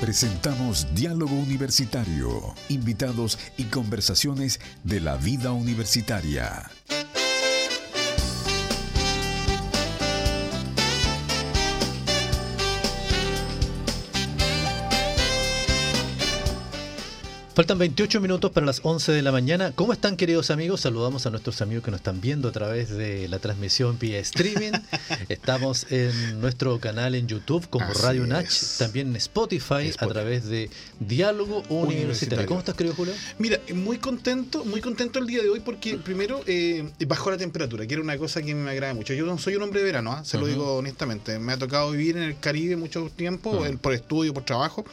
Presentamos Diálogo Universitario, invitados y conversaciones de la vida universitaria. Faltan 28 minutos para las 11 de la mañana. ¿Cómo están queridos amigos? Saludamos a nuestros amigos que nos están viendo a través de la transmisión vía streaming. Estamos en nuestro canal en YouTube como Así Radio Nach, también en Spotify, a través de Diálogo Universitario. Universitario. ¿Cómo estás querido Julio? Mira, muy contento, muy contento el día de hoy porque primero eh, bajó la temperatura, que era una cosa que me agrada mucho. Yo no soy un hombre de verano, ¿ah? se lo digo honestamente. Me ha tocado vivir en el Caribe mucho tiempo, por estudio, por trabajo,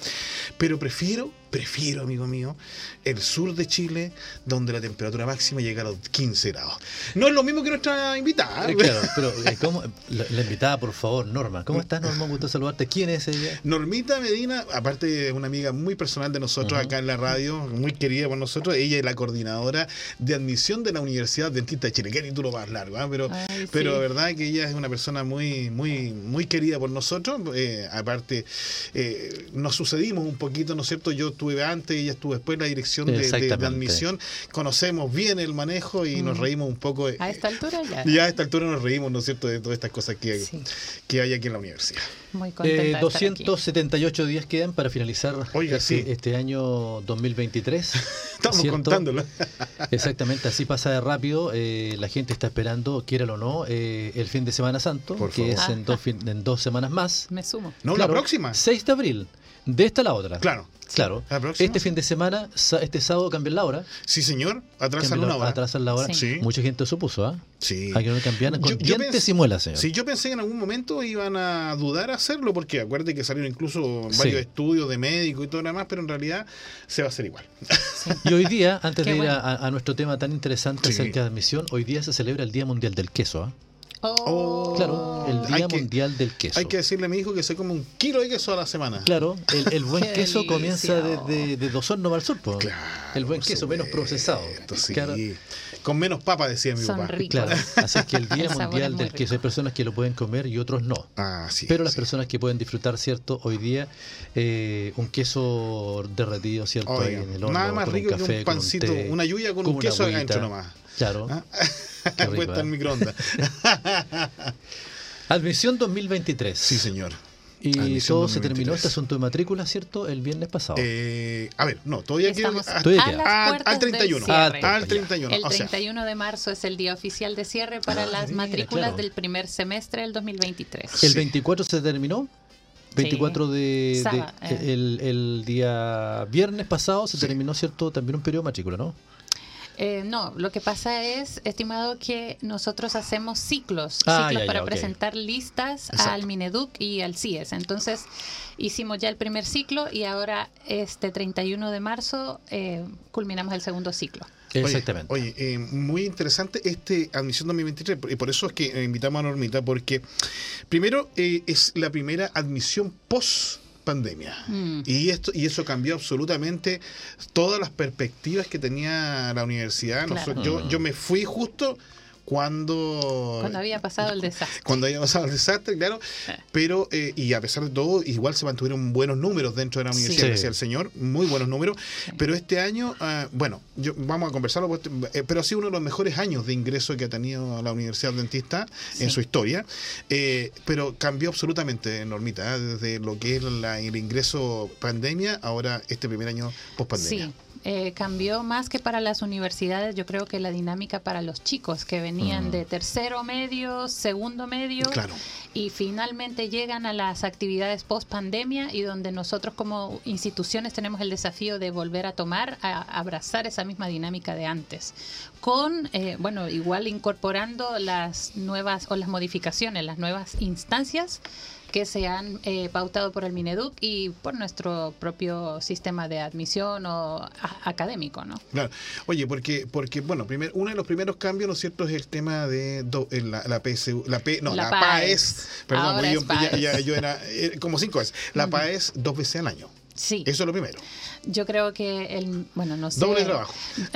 pero prefiero, prefiero, amigo mío, el sur de Chile, donde la temperatura máxima llega a los 15 grados. No es lo mismo que nuestra invitada. Eh, claro, pero eh, ¿cómo? La, la invitada, por favor, Norma. ¿Cómo estás, Norma? Un gusto saludarte. ¿Quién es ella? Normita Medina, aparte de una amiga muy personal de nosotros acá en la radio, muy querida por nosotros, ella es la coordinadora de admisión de la Universidad Dentista de Chile. Qué título más largo, ¿ah? pero, Ay, pero sí. de verdad que ella es una persona muy, muy, muy querida por nosotros. Eh, aparte, eh, nos sucedimos un poquito, ¿no es cierto? Yo estuve antes, ella estuvo después en la dirección de, de- de Exactamente. admisión. Conocemos bien el manejo y nos Mm. reímos un poco. A esta altura ya. ya a esta altura nos reímos, ¿no es cierto?, de todas estas cosas que, Sí, que hay aquí en la universidad. muy contenta Eh, de estar aquí. 278 días quedan para finalizar Oiga, este, sí. este año 2023. Estamos ¿cierto? contándolo. Exactamente, así pasa de rápido. eh, la gente está esperando, quiéralo o no, eh, el fin de Semana Santo, Por que favor. es en dos, fin- en dos semanas más. Me sumo. No, Claro, la próxima. 6 de abril. De esta a la otra. Claro. Claro. La próxima. Este fin de semana, este sábado cambian la hora. Sí, señor. Atrasan una la- hora. Atrasan la hora. Sí. Mucha gente supuso, ¿ah? Sí. A que no cambian con Yo- yo dientes pens- y muelas, señor. Sí, yo pensé que en algún momento iban a dudar a hacerlo, porque acuérdate que salieron incluso Sí. varios estudios de médico y todo lo demás, pero en realidad se va a hacer igual. Y hoy día, antes Qué de ir bueno. a, a nuestro tema tan interesante Sí. acerca de admisión, hoy día se celebra el Día Mundial del Queso, ¿ah? Oh, Claro, el Hay Día que- Mundial del Queso. Hay que decirle a mi hijo que se come un kilo de queso a la semana. Claro, el, el buen queso comienza desde de Dos Hornos al sur. Claro, el buen queso menos procesado. sí. Claro, Con menos papa, decía mi Son papá. ricos. claro. Así es que el Día El Mundial del Queso, hay personas que lo pueden comer y otros no. Ah, sí. Pero las sí. personas que pueden disfrutar, ¿cierto? Hoy día, eh, un queso derretido, ¿cierto? Ahí en el horno, nada más rico un que café, un con pancito, té, una lluvia con, con un una queso adentro nomás. Claro. ¿Ah? Puesta en ¿eh? microondas. Admisión 2023. sí, señor. Y Admisión todo se terminó 2023. este asunto de matrícula, ¿cierto? El viernes pasado. Eh, a ver, no, todavía queda. Al- puertas al 31. del cierre. Ah, al 31. El o sea, 31 de marzo es el día oficial de cierre para Ah, las mira, matrículas claro. del primer semestre del 2023. el sí. 24 se terminó. 24 de, de- Sábado, eh. el, el día viernes pasado se Sí. terminó, ¿cierto? También un periodo de matrícula, ¿no? Eh, no, lo que pasa es, estimado, que nosotros hacemos ciclos, Ah, ciclos ya, ya, para presentar listas Exacto. al Mineduc y al CIES. Entonces, hicimos ya el primer ciclo y ahora este 31 de marzo eh, culminamos el segundo ciclo. Exactamente. Oye, eh, muy interesante este admisión 2023 y por eso es que invitamos a Normita porque primero eh, es la primera admisión post pandemia Mm. y esto y eso cambió absolutamente todas las perspectivas que tenía la universidad. Claro. Nosotros- yo, Mm. yo me fui justo cuando Cuando había pasado el desastre. cuando había pasado el desastre, claro, Eh. pero eh, y a pesar de todo, igual se mantuvieron buenos números dentro de la universidad, Sí. decía el señor, muy buenos números, pero este año, ah, bueno, yo, vamos a conversarlo, pues, eh, pero ha sido uno de los mejores años de ingreso que ha tenido la Universidad Dentista en su historia, eh, pero cambió absolutamente, Normita, ¿eh? desde lo que es la- el ingreso pandemia, ahora este primer año post pandemia. Eh, cambió más que para las universidades, yo creo que la dinámica para los chicos que venían Mm. de tercero medio, segundo medio Claro. y finalmente llegan a las actividades post pandemia y donde nosotros como instituciones tenemos el desafío de volver a tomar, a abrazar esa misma dinámica de antes, con, eh, bueno, igual incorporando las nuevas o las modificaciones, las nuevas instancias que se han eh, pautado por el Mineduc y por nuestro propio sistema de admisión o académico, ¿no? Claro. Oye, porque, porque bueno, primer, uno de los primeros cambios, ¿no es cierto?, es el tema de do- eh, la, la PSU, la P, no, la, La PAES, PAES. perdón, yo, PAES. ya- ya- yo era eh, como cinco veces, la PAES dos veces al año. Sí. Eso es lo primero. Yo creo que el, bueno, no sé. Doble trabajo.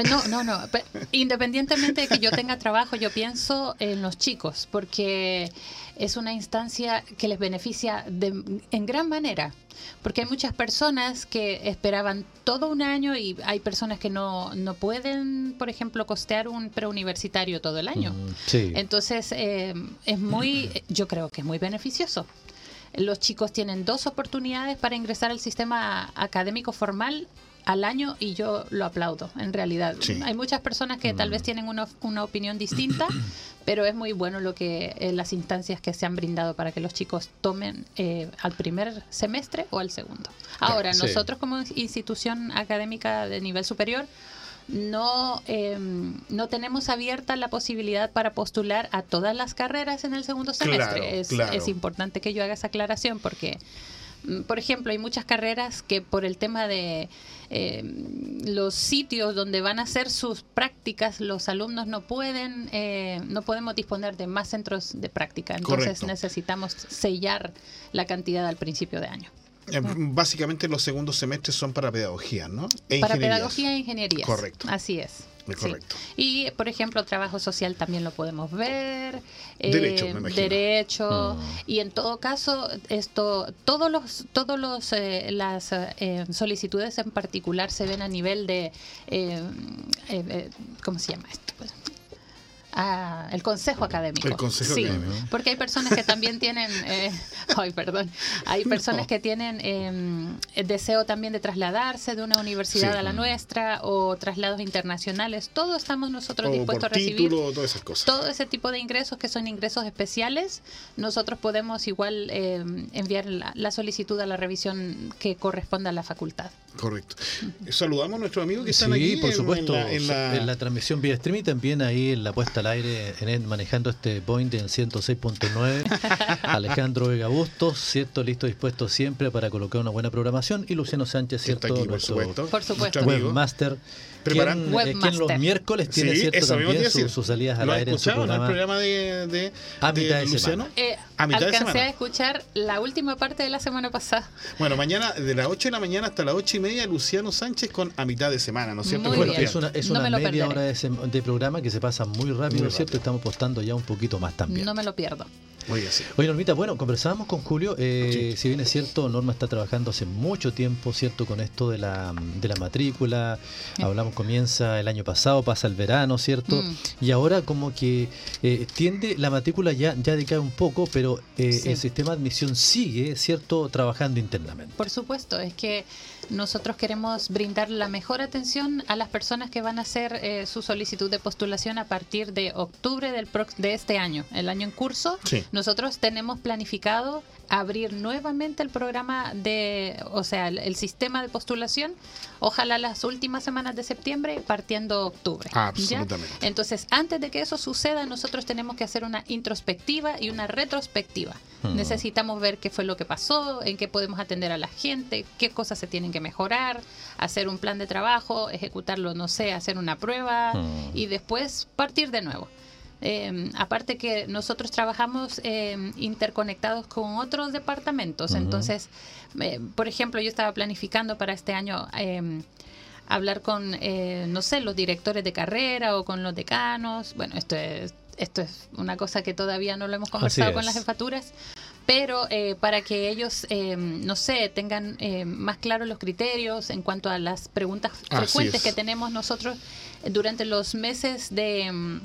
No, no, no. Pe- Independientemente de que yo tenga trabajo, yo pienso en los chicos, porque es una instancia que les beneficia de- en gran manera. Porque hay muchas personas que esperaban todo un año y hay personas que no, no pueden, por ejemplo, costear un preuniversitario todo el año. Mm, Sí. Entonces, eh, es muy, yo creo que es muy beneficioso. Los chicos tienen dos oportunidades para ingresar al sistema académico formal al año y yo lo aplaudo, en realidad. Sí. Hay muchas personas que tal vez tienen una, una opinión distinta, pero es muy bueno lo que eh, las instancias que se han brindado para que los chicos tomen eh, al primer semestre o al segundo. Ahora, sí. nosotros como institución académica de nivel superior, no, eh, no tenemos abierta la posibilidad para postular a todas las carreras en el segundo semestre. Claro, es, claro. es importante que yo haga esa aclaración porque, mm, por ejemplo, hay muchas carreras que por el tema de eh, los sitios donde van a hacer sus prácticas, los alumnos no pueden, eh, no podemos disponer de más centros de práctica. Entonces Correcto. necesitamos sellar la cantidad al principio de año. Eh, Básicamente los segundos semestres son para pedagogía, ¿no? E Para pedagogía e ingeniería. Correcto. Así es. Sí. Y, por ejemplo, trabajo social también lo podemos ver. eh, Derecho, me imagino. Derecho. Mm. Y en todo caso, esto, todos los, todos los, eh, las eh, solicitudes en particular se ven a nivel de, eh, eh, ¿cómo se llama esto? Ah, el consejo académico. El consejo sí, académico. porque hay personas que también tienen, eh, ay, perdón, hay personas No. que tienen eh, el deseo también de trasladarse de una universidad Sí. a la nuestra o traslados internacionales. Todo estamos nosotros O dispuestos por a recibir. título, todas esas cosas. Todo ese tipo de ingresos que son ingresos especiales, nosotros podemos igual eh, enviar la, la solicitud a la revisión que corresponda a la facultad. Correcto. Saludamos a nuestros amigos que están Sí, aquí por en- supuesto. en la, en la- transmisión vía streaming, también ahí en la puesta al aire, en el- manejando este Boeing en 106.9. Alejandro Vega Bustos, ¿cierto? Listo, dispuesto siempre para colocar una buena programación. Y Luciano Sánchez, que está ¿cierto? aquí, por Nuestro supuesto. Por supuesto. Webmaster. Quien, eh, Webmaster. los miércoles tiene, Sí, ¿cierto? También a su- sus salidas al ¿Lo has aire en su programa. el programa de, de, A de mitad de Luciano? Eh, A mitad de alcancé semana. a escuchar la última parte de la semana pasada. Bueno, mañana de las 8 de la mañana hasta las 8 y media, Luciano Sánchez con a mitad de semana, ¿no es cierto? Muy Bueno, bien. es una, es No una me media perderé. hora de, de programa que se pasa muy rápido, Muy ¿cierto? rápido. Estamos postando ya un poquito más también. No me lo pierdo. Oye, sí. Oye, Normita, bueno, conversábamos con Julio. eh, Si bien es cierto, Norma está trabajando hace mucho tiempo, ¿cierto? Con esto de la, de la matrícula. Sí. Hablamos, comienza el año pasado, pasa el verano, ¿cierto? Mm. Y ahora como que eh, tiende, la matrícula ya, ya decae un poco, pero eh, Sí. el sistema de admisión sigue, ¿cierto? Trabajando internamente. Por supuesto, es que nosotros queremos brindar la mejor atención a las personas que van a hacer eh, su solicitud de postulación a partir de octubre del de este año, el año en curso. Sí. Nosotros tenemos planificado abrir nuevamente el programa de, o sea, el, el sistema de postulación, ojalá las últimas semanas de septiembre, partiendo octubre. ¿ya? Absolutamente. Entonces, antes de que eso suceda, nosotros tenemos que hacer una introspectiva y una retrospectiva. Hmm. Necesitamos ver qué fue lo que pasó, en qué podemos atender a la gente, qué cosas se tienen que mejorar, hacer un plan de trabajo, ejecutarlo, no sé, hacer una prueba Hmm. y después partir de nuevo. Eh, aparte que nosotros trabajamos eh, interconectados con otros departamentos, entonces, eh, por ejemplo, yo estaba planificando para este año eh, hablar con, eh, no sé, los directores de carrera o con los decanos. Bueno, esto es, esto es una cosa que todavía no lo hemos conversado con las jefaturas, pero eh, para que ellos, eh, no sé, tengan eh, más claros los criterios en cuanto a las preguntas Así frecuentes es. que tenemos nosotros durante los meses de...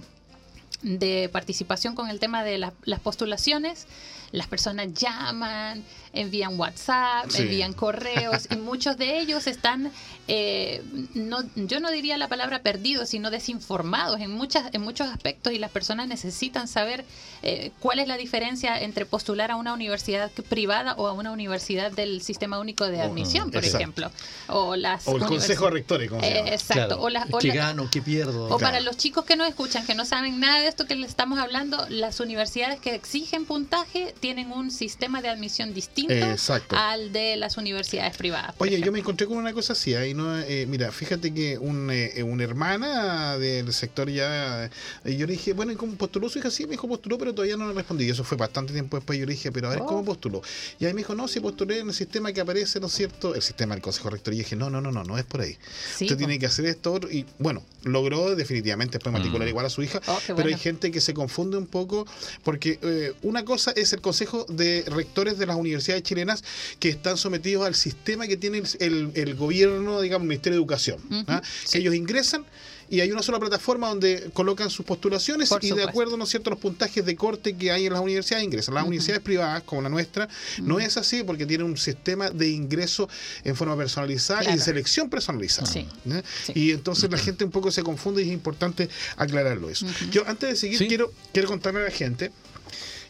de participación con el tema de la- las postulaciones, las personas llaman, envían WhatsApp, Sí. envían correos y muchos de ellos están, eh, no, yo no diría la palabra perdidos, sino desinformados en, muchas, en muchos aspectos y las personas necesitan saber eh, cuál es la diferencia entre postular a una universidad privada o a una universidad del Sistema Único de Oh, Admisión, por exacto. ejemplo. O, las O el Consejo se Eh. Exacto. Claro, O, las- o ¿Qué la- gano? ¿Qué pierdo? o para los chicos que no escuchan, que no saben nada de esto, esto que le estamos hablando, las universidades que exigen puntaje tienen un sistema de admisión distinto Exacto. al de las universidades privadas. Oye, yo me encontré con una cosa así. Ahí no, eh, mira, fíjate que un, eh, una hermana del sector ya. eh, yo le dije, bueno, ¿y cómo postuló su hija? Sí, me dijo postuló, pero todavía no le respondí. Y eso fue bastante tiempo después. Yo le dije, pero a ver, Oh. ¿cómo postuló? Y ahí me dijo, no, si postulé en el sistema que aparece, ¿no es cierto? El sistema del Consejo Rector. Y dije, no, no, no, no, no es por ahí. Sí, Usted tiene que hacer esto. otro. Y bueno, logró definitivamente después matricular Mm. igual a su hija. Oh, Pero hay gente que se confunde un poco porque eh, una cosa es el Consejo de Rectores de las universidades chilenas que están sometidos al sistema que tiene el, el- el gobierno, digamos, el Ministerio de Educación. ¿ah? sí. Que ellos ingresan y hay una sola plataforma donde colocan sus postulaciones Por y de acuerdo, ¿no es cierto?, a los puntajes de corte que hay en las universidades ingresan. Las universidades privadas, como la nuestra, no es así porque tienen un sistema de ingreso en forma personalizada y de selección personalizada. Sí. ¿eh? Sí. Y entonces la gente un poco se confunde y es importante aclararlo eso. Yo antes de seguir Sí. quiero, quiero contarle a la gente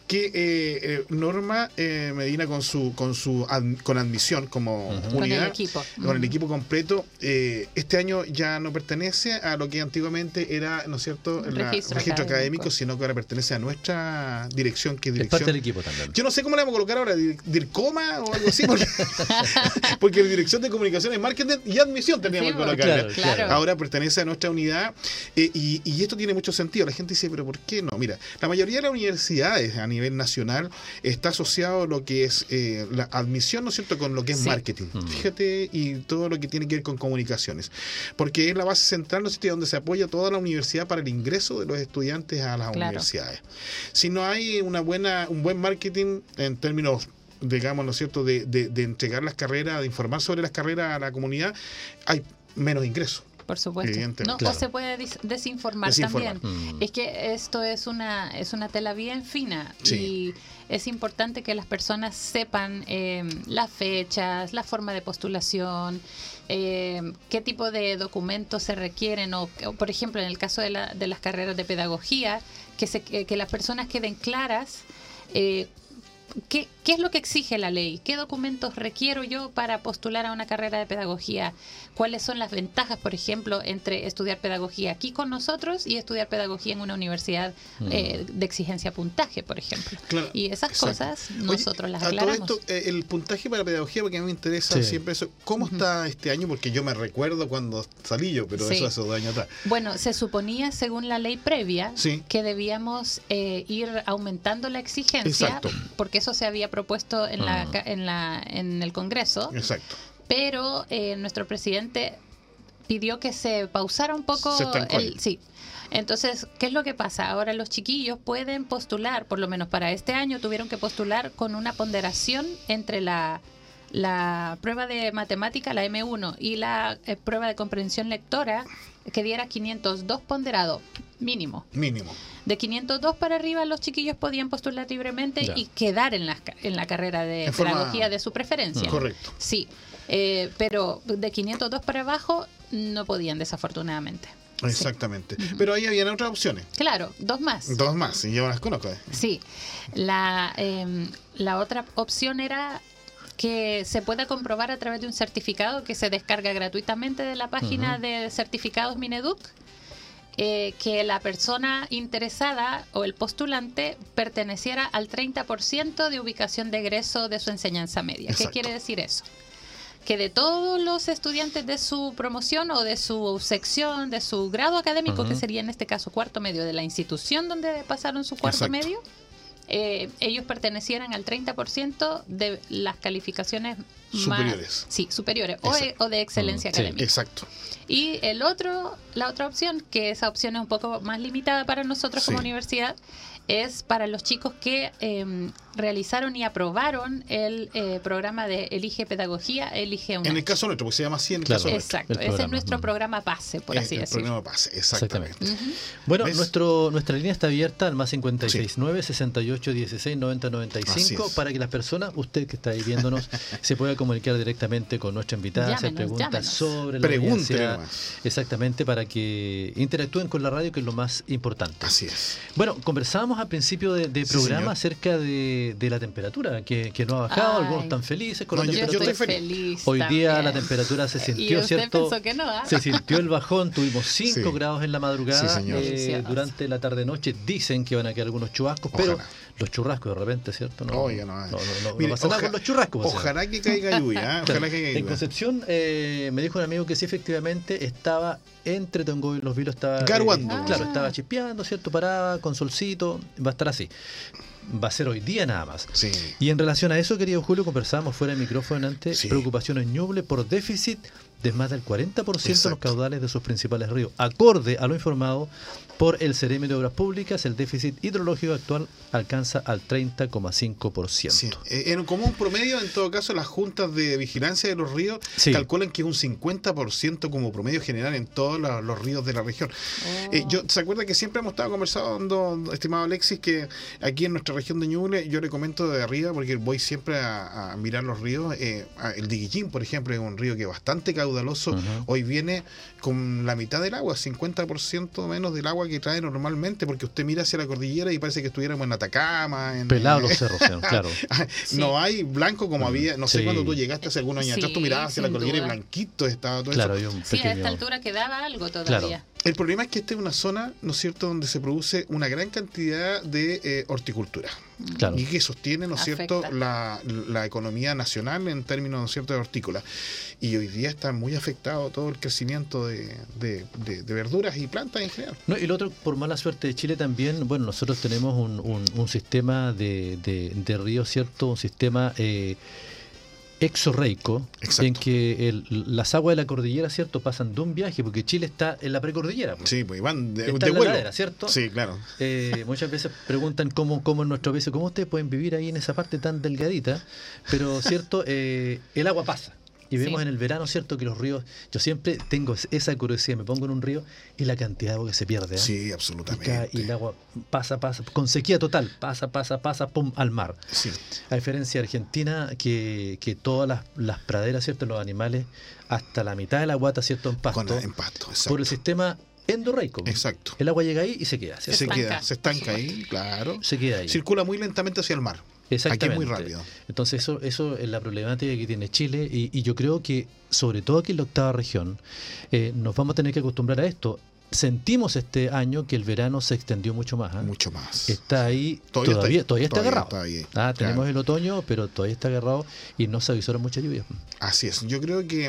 que eh, eh, Norma eh, Medina con su con su ad- con admisión como. Con unidad el equipo. con el equipo completo eh, este año ya no pertenece a lo que antiguamente era no es cierto La- registro registro académico. académico. sino que ahora pertenece a nuestra dirección que es Es dirección parte del equipo también. yo no sé cómo le vamos a colocar ahora, dir- DIRCOMA o algo así, porque, porque la Dirección de Comunicaciones, Marketing y Admisión teníamos que colocar. claro, claro. Ahora pertenece a nuestra unidad eh, y, y esto tiene mucho sentido. La gente dice, pero ¿por qué no? Mira, la mayoría de las universidades a nivel nacional está asociado a lo que es eh, la admisión, ¿no es cierto?, con lo que es Sí. marketing. Mm. Fíjate, y todo lo que tiene que ver con comunicaciones. Porque es la base central, ¿no es cierto?, donde se apoya toda la universidad para el ingreso de los estudiantes a las Claro. universidades. Si no hay una buena, un buen marketing en términos digamos, ¿no es cierto?, de, de- de entregar las carreras, de informar sobre las carreras a la comunidad, hay menos ingresos. Por supuesto. No, Claro. O se puede desinformar, Desinformar. también. Mm. Es que esto es una, es una tela bien fina Sí. y es importante que las personas sepan eh, las fechas, la forma de postulación, eh, qué tipo de documentos se requieren o, o, por ejemplo, en el caso de, la- de las carreras de pedagogía, que, se, que, que las personas queden claras. eh, ¿Qué, ¿Qué es lo que exige la ley? ¿Qué documentos requiero yo para postular a una carrera de pedagogía? ¿Cuáles son las ventajas, por ejemplo, entre estudiar pedagogía aquí con nosotros y estudiar pedagogía en una universidad Mm. eh, de exigencia puntaje, por ejemplo? Claro, Y esas exacto. cosas Oye, nosotros las a todo aclaramos. esto, eh, el puntaje para pedagogía, porque a mí me interesa Sí. siempre eso. ¿Cómo está este año? Porque yo me recuerdo cuando salí yo, pero Sí. eso hace dos años atrás. Bueno, se suponía, según la ley previa, Sí. que debíamos eh, ir aumentando la exigencia, Exacto. porque eso se había propuesto en, la, Mm. en, la, en el Congreso, Exacto. pero eh, nuestro presidente pidió que se pausara un poco Se el sí. Entonces, ¿qué es lo que pasa? Ahora los chiquillos pueden postular, por lo menos para este año tuvieron que postular con una ponderación entre la la prueba de matemática, la M1, y la eh, prueba de comprensión lectora que diera 502 ponderado mínimo. Mínimo. De 502 para arriba los chiquillos podían postular libremente Ya. y quedar en la, en la carrera de En forma- pedagogía de su preferencia. Correcto. Sí, eh, pero de 502 para abajo no podían desafortunadamente. Sí. Exactamente. Pero ahí habían otras opciones. Claro, dos más. Dos más, y yo las conozco. eh. Sí, la, eh, la otra opción era que se pueda comprobar a través de un certificado que se descarga gratuitamente de la página de certificados Mineduc, eh, que la persona interesada o el postulante perteneciera al 30% de ubicación de egreso de su enseñanza media. Exacto. ¿Qué quiere decir eso? Que de todos los estudiantes de su promoción o de su sección, de su grado académico, que sería en este caso cuarto medio de la institución donde pasaron su cuarto Exacto. medio, eh, ellos pertenecieran al 30% de las calificaciones más- Superiores. sí, superiores o, Exacto. o de excelencia Mm, sí. académica. Exacto. Y el otro, la otra opción, que esa opción es un poco más limitada para nosotros como universidad, es para los chicos que eh, realizaron y aprobaron el eh, programa de Elige Pedagogía, Elige una. En el caso nuestro, porque se llama así en el Claro. caso nuestro. Exacto, el ese es nuestro programa base, por Es así el decirlo. programa base, exactamente. Bueno, ¿Ves? nuestro, nuestra línea está abierta al más 569 68 16 90 Así 95 es. para que las personas, usted que está ahí viéndonos, se pueda comunicar directamente con nuestra invitada, hacer Llámenos, preguntas llámenos. sobre la nomás. Exactamente, para que interactúen con la radio, que es lo más importante. Así es. Bueno, conversábamos Hablábamos al principio de, programa acerca de, de la temperatura, que, que no ha bajado, Ay. algunos están felices con No, la yo- temperatura. estoy estoy feliz. Hoy día la temperatura se Y sintió, usted ¿cierto? pensó que no, ¿ah? Se sintió el bajón, tuvimos 5 Sí. grados en la madrugada, Sí, señor. eh, durante la tarde-noche dicen que van a quedar algunos chubascos, pero. Los churrascos de repente, ¿cierto? No, Oiga, no, no, no, no- no Mire, pasa nada con los churrascos. o sea. Ojalá que caiga lluvia, ¿eh? Ojalá que caiga en. Concepción eh, me dijo un amigo que sí, efectivamente, estaba entre Tongo y Los Vilos, estaba... eh, Garuando. claro, Ah. estaba chispeando, ¿cierto? Paraba con solcito, va a estar así. Va a ser hoy día nada más. Sí. Y en relación a eso, querido Julio, conversábamos fuera de micrófono antes, Sí. preocupación en Ñuble por déficit de más del 40% en los Exacto. caudales de sus principales ríos. Acorde a lo informado por el Ceremi de Obras Públicas, el déficit hidrológico actual alcanza al 30,5%. Sí, eh, en como un promedio, en todo caso, las juntas de vigilancia de los ríos Sí. calculan que es un 50% como promedio general en todos los, los ríos de la región. Oh. Eh, yo, ¿Se acuerda que siempre hemos estado conversando, estimado Alexis, que aquí en nuestra región de Ñuble, yo le comento de arriba, porque voy siempre a, a mirar los ríos, eh, el Diguillín, por ejemplo, es un río que es bastante caudaloso, hoy viene con la mitad del agua, 50% menos del agua que trae normalmente, porque usted mira hacia la cordillera y parece que estuviéramos en Atacama, en, Pelados los cerros, claro. Sí. No hay blanco como Mm, había, no sé sí. cuando tú llegaste hace algunos años atrás, tú mirabas hacia la cordillera y blanquito estaba todo Claro, eso. hay un Sí, a esta altura quedaba algo todavía. El problema es que esta es una zona, ¿no es cierto?, donde se produce una gran cantidad de eh, horticultura. Claro. Y que sostiene, ¿no es cierto?, la, la economía nacional en términos, ¿no es cierto?, de hortícola. Y hoy día está muy afectado todo el crecimiento de, de- de- de verduras y plantas en general. No, y lo otro, por mala suerte de Chile también, bueno, nosotros tenemos un, un- un sistema de, de, de ríos, ¿cierto? Un sistema eh, exorreico, Exacto. en que el- las aguas de la cordillera, ¿cierto? Pasan de un viaje, porque Chile está en la precordillera. pues. Sí, pues van de, Está de en la vuelo. ladera, ¿cierto? Sí, claro. Eh, muchas veces preguntan cómo, cómo en nuestro país, cómo ustedes pueden vivir ahí en esa parte tan delgadita, pero cierto, Eh, el agua pasa. Y vemos Sí. en el verano, cierto, que los ríos, yo siempre tengo esa curiosidad, me pongo en un río y la cantidad de agua que se pierde. ¿eh? Sí, Y, cae- absolutamente. y el agua pasa, pasa, con sequía total, pasa, pasa, pasa, pum, al mar. Sí. A diferencia de Argentina, que, que todas las, las praderas, ¿cierto? Los animales, hasta la mitad de la guata, ¿cierto? En pasto, Con, en pasto, exacto. por el sistema endorreico. Exacto. El agua llega ahí y se queda, ¿cierto? Se, Se queda, se estanca ahí, claro. Se queda ahí. Circula muy lentamente hacia el mar. Aquí es Exactamente. muy rápido. Entonces eso, eso es la problemática que tiene Chile y, y yo creo que sobre todo aquí en la octava región eh, nos vamos a tener que acostumbrar a esto. Sentimos este año que el verano se extendió mucho más. ¿ah? Mucho más. Está ahí, Todavía todavía, está todavía, agarrado. está ahí, Ah, tenemos el otoño, pero todavía está agarrado y no se avisaron mucha lluvia. Así es. Yo creo que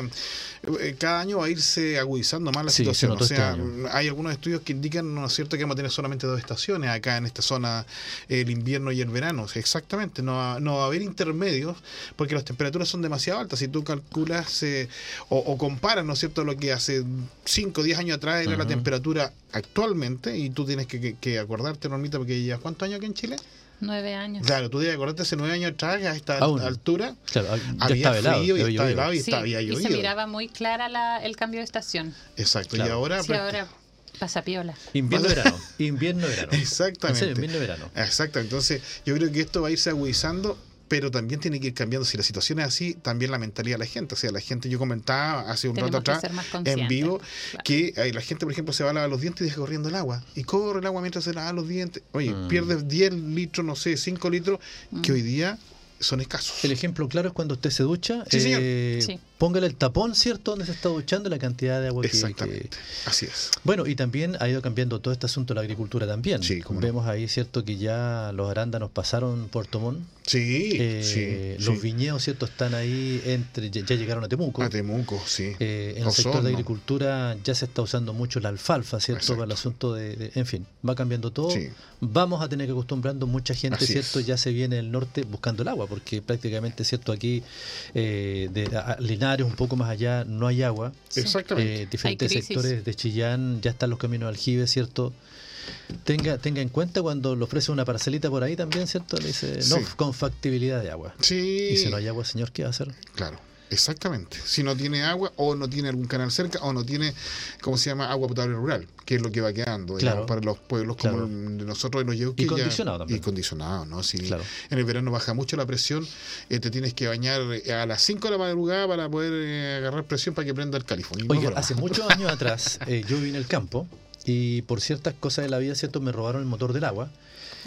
eh, cada año va a irse agudizando más la Sí, situación. O sea, este hay algunos estudios que indican, ¿no es cierto?, que vamos a tener solamente dos estaciones acá en esta zona, el invierno y el verano. Exactamente. No va, no va a haber intermedios porque las temperaturas son demasiado altas. Si tú calculas eh, o, o comparas, ¿no es cierto?, lo que hace 5 o 10 años atrás era la Ujú. Temperatura actualmente, y tú tienes que, que- que acordarte, Normita, porque ya ¿cuántos años aquí en Chile? Nueve años. Claro, tú debes acordarte hace 9 años atrás, a esta Aún. altura. Claro, ya Había estaba helado. frío y ya había estaba llovido. helado y Sí, estaba, había y llovido. se miraba muy clara la, el cambio de estación. Exacto, y ahora... Sí, ahora pasa piola. Invierno-verano. Invierno-verano. Exactamente. Invierno-verano. Exacto, entonces yo creo que esto va a irse agudizando, pero también tiene que ir cambiando. Si la situación es así, también la mentalidad de la gente. O sea, la gente, yo comentaba hace un Tenemos rato atrás en vivo Claro. que eh, la gente, por ejemplo, se va a lavar los dientes y deja corriendo el agua. Y corre el agua mientras se lava los dientes. Oye, Mm. pierdes 10 litros, no sé, 5 litros, que Mm. hoy día son escasos. El ejemplo claro es cuando usted se ducha. Sí, señor. eh, Sí. Póngale el tapón, ¿cierto? Donde se está duchando, la cantidad de agua que- que, Exactamente, así es. Bueno, y también ha ido cambiando todo este asunto de la agricultura también. Sí, cómo no. Vemos ahí, ¿cierto? Que ya los arándanos pasaron Puerto Montt. Sí, Eh, sí. los sí. viñedos, ¿cierto? Están ahí entre, ya, llegaron a Temuco. A Temuco, sí. Eh, en el sector de agricultura ya se está usando mucho la alfalfa, ¿cierto? Exacto. Para el asunto de, de- En fin, va cambiando todo. Sí. Vamos a tener que acostumbrando mucha gente, Así ¿cierto? es. Ya se viene el norte buscando el agua, porque prácticamente, ¿cierto? Aquí, eh, de a Linares, un poco más allá, no hay agua. Exactamente. Eh, diferentes sectores de Chillán ya están los caminos de aljibe, ¿cierto? Tenga, tenga en cuenta cuando le ofrece una parcelita por ahí también, ¿cierto? Le dice, no, Sí. con factibilidad de agua. sí. Y si no hay agua, señor, ¿qué va a hacer? Claro, exactamente. Si no tiene agua o no tiene algún canal cerca o no tiene, ¿cómo se llama? Agua potable rural, que es lo que va quedando Claro. digamos, para los pueblos como Claro. el nosotros en los Yeuquis. Y ya- condicionado también. Y condicionado, ¿no? Si Claro. en el verano baja mucho la presión, eh, te tienes que bañar eh, a las 5 de la madrugada para poder eh, agarrar presión para que prenda el califón. No Oiga, broma. hace muchos años atrás eh, yo vine al campo y por ciertas cosas de la vida, ¿cierto? Me robaron el motor del agua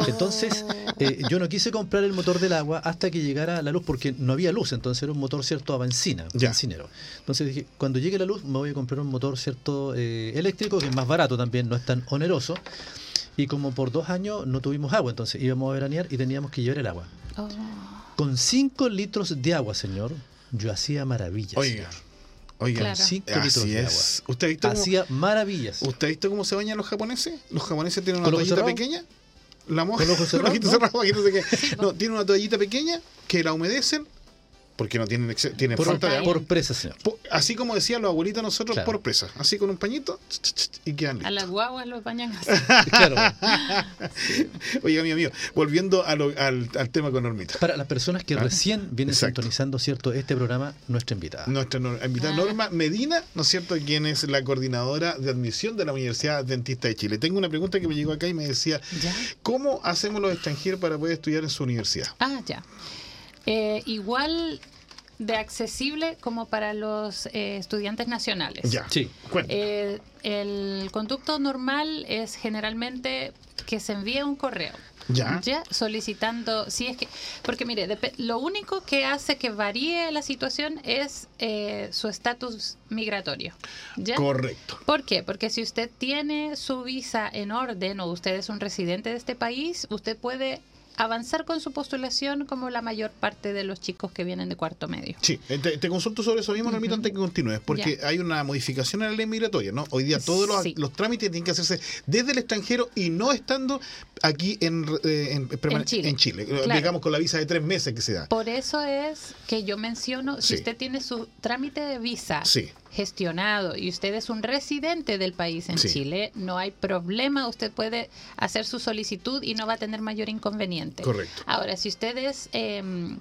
Entonces, eh, yo no quise comprar el motor del agua hasta que llegara la luz, porque no había luz, entonces era un motor cierto a benzina, Ya. bencinero. Entonces dije, cuando llegue la luz me voy a comprar un motor cierto eh, eléctrico, que es más barato también, no es tan oneroso. Y como por dos años no tuvimos agua, entonces íbamos a veranear y teníamos que llevar el agua. Oh. Con 5 litros de agua, señor, yo hacía maravillas. Oiga, oiga. Claro. 5 litros Así de es. ¿Usted ha visto Hacía maravillas. ¿Usted ha visto cómo se bañan los japoneses? Los japoneses tienen una ¿Con los ojos toallita pequeña. La moja. ¿Con los ojos cerrados? ¿No? cerrados, ojitos de que- No, tiene una toallita pequeña que la humedecen porque no tienen, tienen por, falta de agua. por presa, señor. Así como decían los abuelitos nosotros, Claro. por presa. Así con un pañito ch, ch, ch, y quedan A listos. las guaguas los bañan así. Claro. Oiga, mío mío, volviendo a lo- al, al tema con Normita. Para las personas que Ah, recién vienen exacto. sintonizando cierto este programa, nuestra invitada. Nuestra invitada Ah. Norma Medina, ¿no es cierto?, quien es la coordinadora de admisión de la Universidad Adventista de Chile. Tengo una pregunta que me llegó acá y me decía, ¿Ya? ¿cómo hacemos los extranjeros para poder estudiar en su universidad? Ah, ya. Eh, igual de accesible como para los eh, estudiantes nacionales. Ya. Sí. Eh, el conducto normal es generalmente que se envíe un correo. Ya. solicitando, si es que, porque mire, lo único que hace que varíe la situación es eh, su estatus migratorio. ¿ya? Correcto. ¿Por qué? Porque si usted tiene su visa en orden o usted es un residente de este país, usted puede avanzar con su postulación como la mayor parte de los chicos que vienen de cuarto medio. Sí, eh, te, te consulto sobre eso mismo, Normita, antes que continúes, porque hay una modificación en la ley migratoria, ¿no? Hoy día todos los, Sí. los trámites tienen que hacerse desde el extranjero y no estando aquí en, eh, en, En Chile. en Chile. Eh, Claro. digamos con la visa de tres meses que se da. Por eso es que yo menciono, Sí. si usted tiene su trámite de visa Sí. Gestionado y usted es un residente del país en Sí. Chile, no hay problema, usted puede hacer su solicitud y no va a tener mayor inconveniente. Correcto. Ahora, si usted es... em,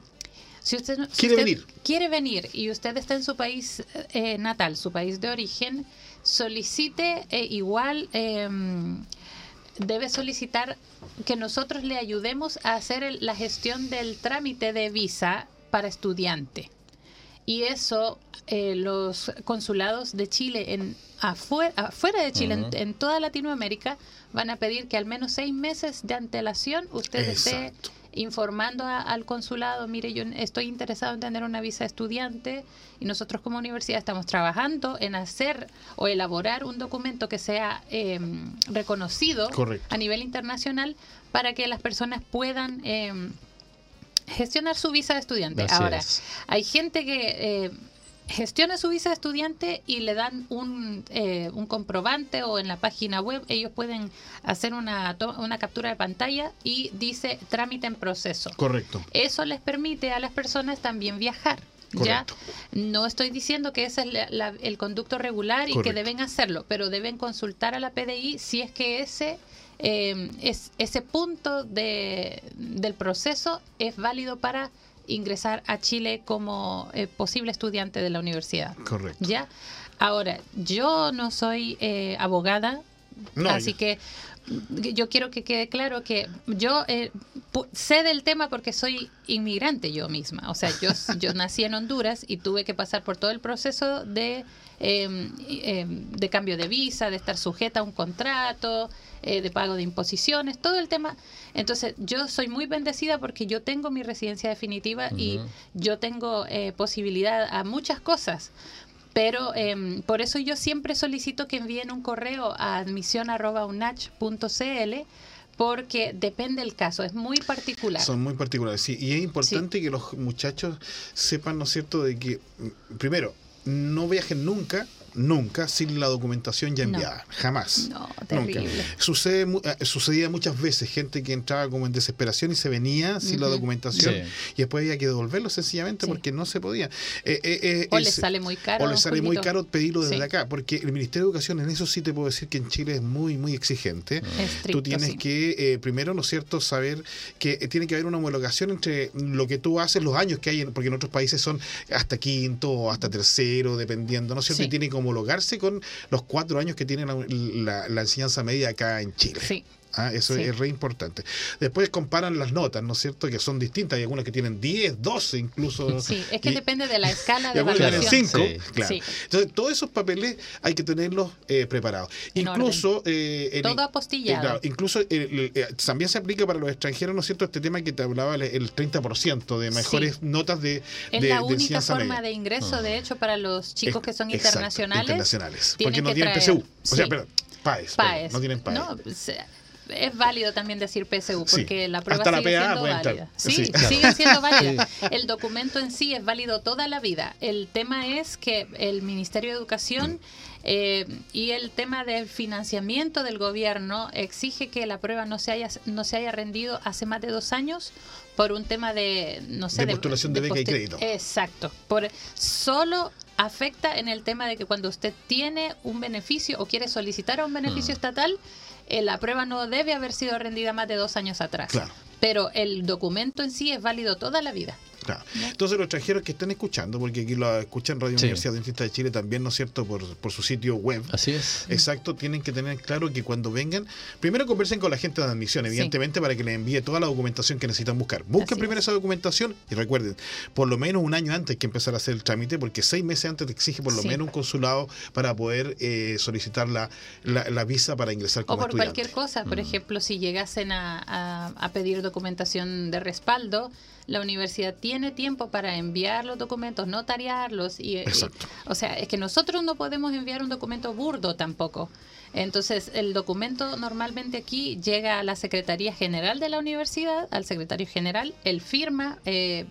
si usted, si Quiere usted venir. Quiere venir y usted está en su país eh, natal, su país de origen, solicite eh, igual, em, debe solicitar que nosotros le ayudemos a hacer el- la gestión del trámite de visa para estudiante. Y eso eh, los consulados de Chile en afuera, afuera de Chile, en- toda Latinoamérica, van a pedir que al menos seis meses de antelación usted esté informando a- al consulado, mire, yo estoy interesado en tener una visa estudiante y nosotros como universidad estamos trabajando en hacer o elaborar un documento que sea eh, reconocido Correcto. a nivel internacional para que las personas puedan eh, gestionar su visa de estudiante. Así Ahora, es. hay gente que eh, gestiona su visa de estudiante y le dan un, eh, un comprobante o en la página web ellos pueden hacer una, una captura de pantalla y dice trámite en proceso. Correcto. Eso les permite a las personas también viajar. ¿Ya? Correcto. No estoy diciendo que ese es la- la- el conducto regular y que deben hacerlo, pero deben consultar a la PDI si es que ese eh, es, ese punto de, del proceso es válido para ingresar a Chile como eh, posible estudiante de la universidad. Correcto. ¿Ya? Ahora, yo no soy eh, abogada, No, así ya. que yo quiero que quede claro que yo eh, sé del tema porque soy inmigrante yo misma. O sea, yo, yo nací en Honduras y tuve que pasar por todo el proceso de, eh, eh, de cambio de visa, de estar sujeta a un contrato, eh, de pago de imposiciones, todo el tema. Entonces, yo soy muy bendecida porque yo tengo mi residencia definitiva y yo tengo eh, posibilidad a muchas cosas. Pero em, por eso yo siempre solicito que envíen un correo a admisión.unach.cl porque depende el caso, es muy particular. Son muy particulares, sí. Y es importante que los muchachos sepan, ¿no es cierto?, de que, primero, no viajen nunca, nunca, sin la documentación ya No. enviada. Jamás. No, Nunca. terrible. Sucede, mu- eh, sucedía muchas veces gente que entraba como en desesperación y se venía sin la documentación Sí. y después había que devolverlo sencillamente Sí. porque no se podía. Eh, eh, eh, O les sale muy caro. o les sale muy caro pedirlo desde Sí. acá, porque el Ministerio de Educación en eso sí te puedo decir que en Chile es muy, muy exigente. Estricto, Tú tienes sí. que, eh, primero, ¿no es cierto?, saber que tiene que haber una homologación entre lo que tú haces, los años que hay, en- porque en otros países son hasta quinto o hasta tercero, dependiendo, ¿no es cierto? Sí. Y tiene que homologarse con los cuatro años que tiene la, enseñanza media acá en Chile. Sí. ¿Ah? Eso Sí. es re importante. Después comparan las notas, ¿no es cierto? Que son distintas. Hay algunas que tienen 10, 12 incluso. Sí, es que Y- depende de la escala y de algunas tienen evaluación. 5. Sí. Claro. Sí. Entonces, todos esos papeles hay que tenerlos eh, preparados. En Incluso. eh, en- Todo eh, apostillado. claro, incluso eh, el- eh, también se aplica para los extranjeros, ¿no es cierto? Este tema que te hablaba, el, el 30% de mejores Sí. notas de, Es de, la de única forma media. de ingreso, de hecho, para los chicos que son Exacto, internacionales. internacionales. Porque no tienen traer- PSU. O sea, perdón, PAES. perdón, PAES. No tienen PAES. No, se- es válido también decir PSU Sí. porque la prueba Hasta sigue siendo válida. Sí. Sí, Claro. sigue siendo válida. El documento en sí es válido toda la vida. El tema es que el Ministerio de Educación eh, y el tema del financiamiento del gobierno exige que la prueba no se haya no se haya rendido hace más de dos años por un tema de no sé De postulación de beca y crédito. Exacto. Por solo afecta en el tema de que cuando usted tiene un beneficio o quiere solicitar un beneficio Mm. estatal, eh, la prueba no debe haber sido rendida más de dos años atrás. Claro. Pero el documento en sí es válido toda la vida. Claro. Entonces los extranjeros que estén escuchando, porque aquí lo escuchan Radio Sí. Universidad Dentista de Chile también, ¿no es cierto?, por, por su sitio web. Así es. Exacto, tienen que tener claro que cuando vengan, primero conversen con la gente de admisión, evidentemente, para que les envíe toda la documentación que necesitan buscar. Busquen Así primero es. esa documentación y recuerden, por lo menos un año antes que empezar a hacer el trámite, porque seis meses antes te exige por lo Sí. menos un consulado para poder eh, solicitar la, la, la visa para ingresar O como por estudiante. cualquier cosa. Por Mm. ejemplo, si llegasen a, a- a pedir documentación de respaldo, la universidad tiene tiempo para enviar los documentos, notariarlos. Y, o sea, es que nosotros no podemos enviar un documento burdo tampoco. Entonces, el documento normalmente aquí llega a la Secretaría General de la universidad, al secretario general, él firma eh,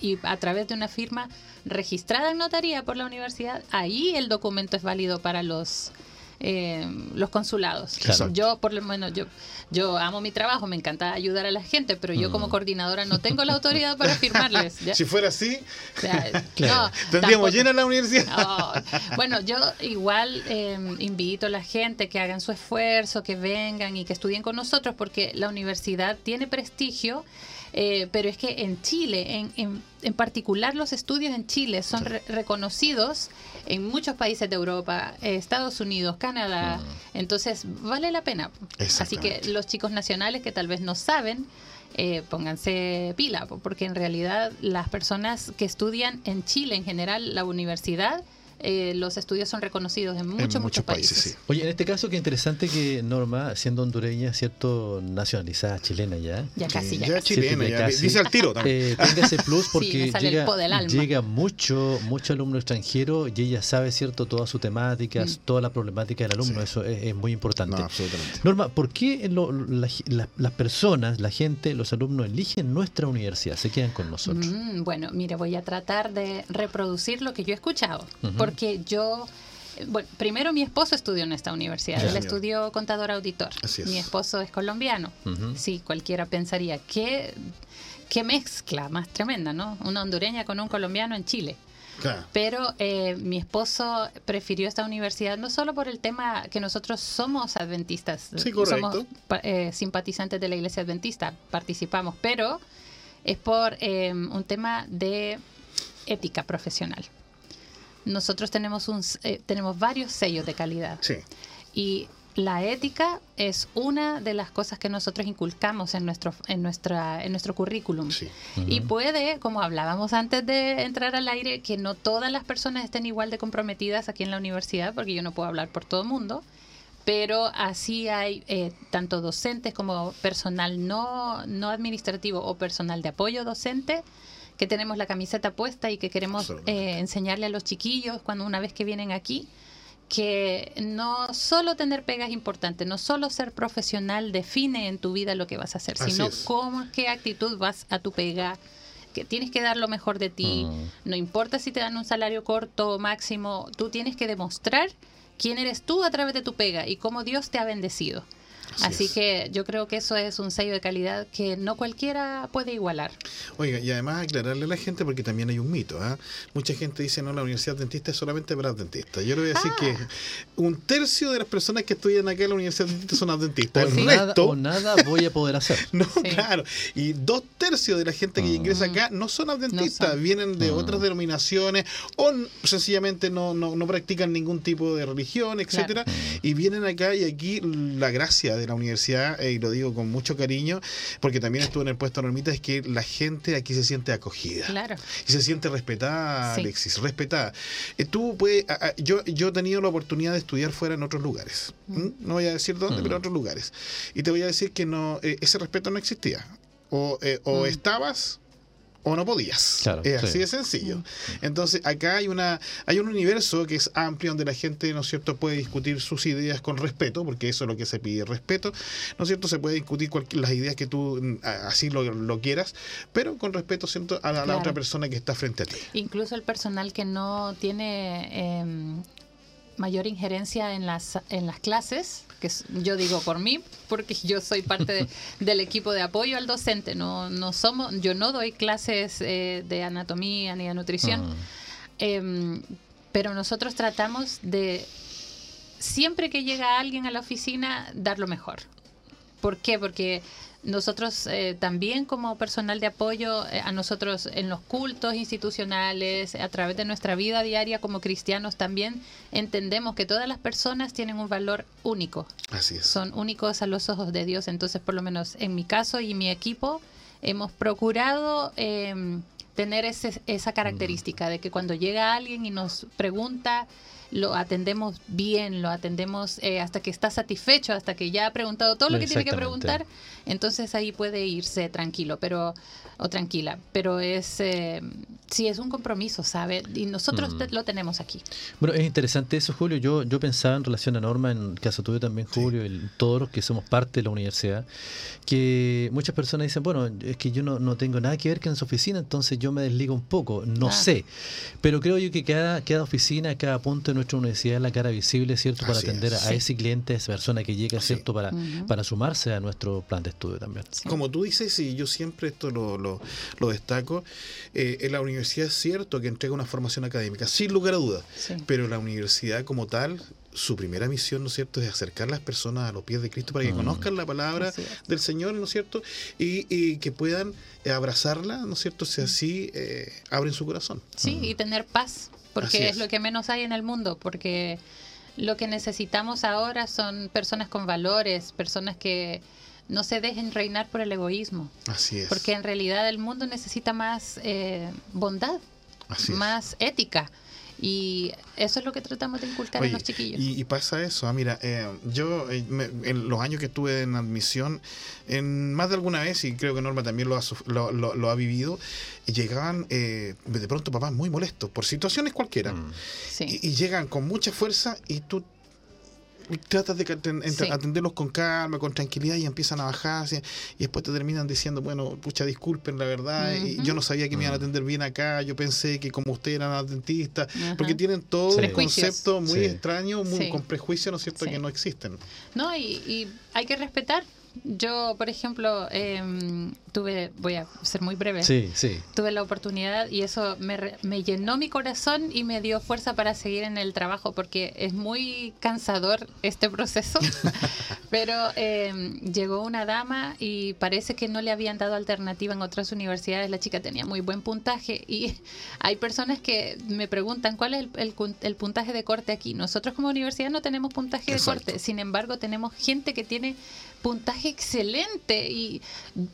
y a través de una firma registrada en notaría por la universidad, ahí el documento es válido para los eh, los consulados. Claro. Yo por lo menos yo yo amo mi trabajo, me encanta ayudar a la gente, pero yo como Mm. coordinadora no tengo la autoridad para firmarles. ¿ya? Si fuera así, O sea, Claro. no, tendríamos llena la universidad. Bueno, yo igual eh, invito a la gente que hagan su esfuerzo, que vengan y que estudien con nosotros, porque la universidad tiene prestigio, eh, pero es que en Chile, en, en, en particular los estudios en Chile son re- reconocidos en muchos países de Europa, eh, Estados Unidos, Canadá, entonces vale la pena. Así que los chicos nacionales que tal vez no saben, eh, pónganse pila, po- porque en realidad las personas que estudian en Chile, en general, la universidad, eh, los estudios son reconocidos en muchos, muchos países. sí. Oye, en este caso, qué interesante que Norma, siendo hondureña, ¿cierto? Nacionalizada chilena ya. Ya casi, ya, Ya casi. chilena, Sí, ya, casi. dice al tiro también. Eh, tenga ese plus porque el llega, llega mucho, mucho alumno extranjero y ella sabe, ¿cierto? Toda su temática, Mm. toda la problemática del alumno. Sí. Eso es, es muy importante. No, absolutamente. Norma, ¿por qué lo- la- la- las personas, la gente, los alumnos eligen nuestra universidad? Se quedan con nosotros. Mm, bueno, mire, voy a tratar de reproducir lo que yo he escuchado, porque yo, eh, bueno, primero mi esposo estudió en esta universidad, él estudió contador auditor, Así es. mi esposo es colombiano, sí, cualquiera pensaría, ¿qué, qué mezcla más tremenda, ¿no? Una hondureña con un colombiano en Chile. Claro. Pero eh, mi esposo prefirió esta universidad no solo por el tema que nosotros somos adventistas, Sí, somos eh, simpatizantes de la iglesia adventista, participamos, pero es por eh, un tema de ética profesional. Nosotros tenemos, un, eh, tenemos varios sellos de calidad Sí. y la ética es una de las cosas que nosotros inculcamos en nuestro, en nuestra, en nuestro currículum. Sí. Y puede, como hablábamos antes de entrar al aire, que no todas las personas estén igual de comprometidas aquí en la universidad, porque yo no puedo hablar por todo el mundo, pero así hay eh, tanto docentes como personal no, no administrativo o personal de apoyo docente que tenemos la camiseta puesta y que queremos eh, enseñarle a los chiquillos cuando una vez que vienen aquí que no solo tener pegas importantes, no solo ser profesional define en tu vida lo que vas a hacer, Así sino es. cómo, qué actitud vas a tu pega, que tienes que dar lo mejor de ti, Mm. no importa si te dan un salario corto o máximo, tú tienes que demostrar quién eres tú a través de tu pega y cómo Dios te ha bendecido. Así Así, es. que yo creo que eso es un sello de calidad que no cualquiera puede igualar. Oiga, y además aclararle a la gente porque también hay un mito. ¿ah? Mucha gente dice, no, la universidad dentista es solamente para dentistas. Yo le voy a decir Ah. que un tercio de las personas que estudian acá en la universidad dentista son adventistas. O, El nada, resto, o nada voy a poder hacer. no, Sí. claro. Y dos tercios de la gente que Mm. ingresa acá no son No son. vienen de otras denominaciones o sencillamente no, no, no practican ningún tipo de religión, etcétera, y vienen acá y aquí la gracia de de la universidad, eh, y lo digo con mucho cariño, porque también estuve en el puesto normita, es que la gente aquí se siente acogida. Claro. Y se siente respetada, Sí. Alexis, respetada. Eh, tú puedes, a- a- yo, yo he tenido la oportunidad de estudiar fuera en otros lugares. ¿m? No voy a decir dónde, pero en otros lugares. Y te voy a decir que no, eh, ese respeto no existía. O, eh, o Mm. estabas o no podías. Claro, es sí. así de sencillo. Entonces, acá hay una hay un universo que es amplio donde la gente, ¿no es cierto?, puede discutir sus ideas con respeto, porque eso es lo que se pide, respeto. ¿No es cierto? Se puede discutir cualquier- las ideas que tú mm, así lo, lo quieras, pero con respeto, ¿cierto?, a la, la otra persona que está frente a ti. Incluso el personal que no tiene em, mayor injerencia en las, en las clases, que es- yo digo por mí, porque yo soy parte de- del equipo de apoyo al docente. No, no somos, yo no doy clases eh, de anatomía ni de nutrición. Mm. Em, pero nosotros tratamos de, siempre que llega alguien a la oficina, dar lo mejor. ¿Por qué? Porque nosotros eh, también como personal de apoyo, eh, a nosotros en los cultos institucionales, a través de nuestra vida diaria como cristianos también entendemos que todas las personas tienen un valor único Así es. son únicos a los ojos de Dios. Entonces, por lo menos en mi caso y mi equipo, hemos procurado eh, tener ese- esa característica de que cuando llega alguien y nos pregunta, lo atendemos bien, lo atendemos eh, hasta que está satisfecho, hasta que ya ha preguntado todo lo que tiene que preguntar, entonces ahí puede irse tranquilo, pero o tranquila, pero es eh, sí es un compromiso, ¿sabe? Y nosotros Mm. lo tenemos aquí. Bueno, es interesante eso, Julio. Yo, yo pensaba en relación a Norma, en el caso tuyo también, Julio, y todos los que somos parte de la universidad, que muchas personas dicen, bueno, es que yo no, no tengo nada que ver con esa oficina, entonces yo me desligo un poco. No Ah. sé. Pero creo yo que cada, cada oficina, cada punto de nuestra universidad es la cara visible, ¿cierto? Para Así atender es. a Sí. ese cliente, a esa persona que llega, Sí. ¿cierto? Para, para sumarse a nuestro plan de estudio también. Sí. Como tú dices, y yo siempre esto lo, lo, lo destaco, eh, en la universidad es cierto que entrega una formación académica, sin lugar a dudas, Sí. pero la universidad como tal, su primera misión, ¿no es cierto?, es acercar a las personas a los pies de Cristo para que Mm. conozcan la palabra del Señor, ¿no es cierto?, y, y que puedan eh, abrazarla, ¿no es cierto?, si así eh, abren su corazón. Sí, y tener paz, porque es. es. lo que menos hay en el mundo, porque lo que necesitamos ahora son personas con valores, personas que no se dejen reinar por el egoísmo, Así es. porque en realidad el mundo necesita más eh, bondad, Así es. más ética, y eso es lo que tratamos de inculcar Oye, en los chiquillos. Y, y pasa eso, ah, mira, eh, yo eh, me- en los años que estuve en admisión, en más de alguna vez, y creo que Norma también lo ha, suf- lo, lo- lo ha vivido, llegaban eh, de pronto papás muy molestos por situaciones cualquiera. Mm. sí. Y, y llegan con mucha fuerza y tú tratas de Sí. atenderlos con calma, con tranquilidad y empiezan a bajar y después te terminan diciendo, bueno, pucha, disculpen la verdad, y yo no sabía que me iban a Mm. atender bien acá, yo pensé que como ustedes eran dentistas, Ajá. porque tienen todo Sí. un concepto muy Sí. extraño, muy, Sí. con prejuicios, ¿no es cierto?, Sí. que no existen. No, y, y hay que respetar. Yo, por ejemplo, em, tuve, voy a ser muy breve. Sí, sí. tuve la oportunidad y eso me, me llenó mi corazón y me dio fuerza para seguir en el trabajo porque es muy cansador este proceso. Pero eh, llegó una dama y parece que no le habían dado alternativa en otras universidades. La chica tenía muy buen puntaje y hay personas que me preguntan cuál es el, el puntaje de corte aquí. Nosotros como universidad no tenemos puntaje de corte, sin embargo tenemos gente que tiene puntaje excelente y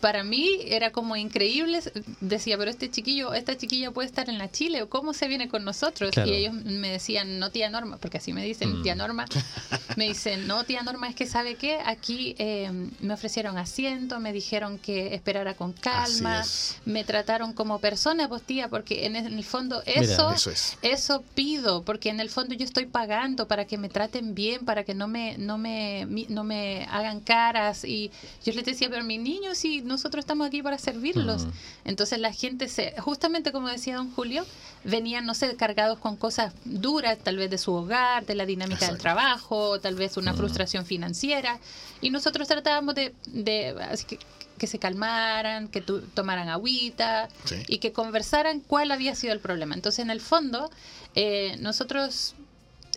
para mí era como increíble, decía, pero este chiquillo, esta chiquilla puede estar en la Chile o cómo se viene con nosotros Claro. y ellos me decían, no tía Norma, porque así me dicen, Mm. tía Norma, me dicen, no tía Norma, es que sabe qué, aquí eh, me ofrecieron asiento, me dijeron que esperara con calma, me trataron como persona, pues tía, porque en el fondo Mira, eso... Eso es. Eso pido, porque en el fondo yo estoy pagando para que me traten bien, para que no me, no me, no me hagan caras. Y yo les decía, pero mi niño, si nosotros estamos aquí para servirlos. Entonces la gente se, justamente como decía don Julio, venían, no sé, cargados con cosas duras, tal vez de su hogar, de la dinámica del trabajo, tal vez una frustración financiera. Y nosotros tratábamos de, de así que, que se calmaran, que tu- tomaran agüita Sí. y que conversaran cuál había sido el problema. Entonces, en el fondo, eh, nosotros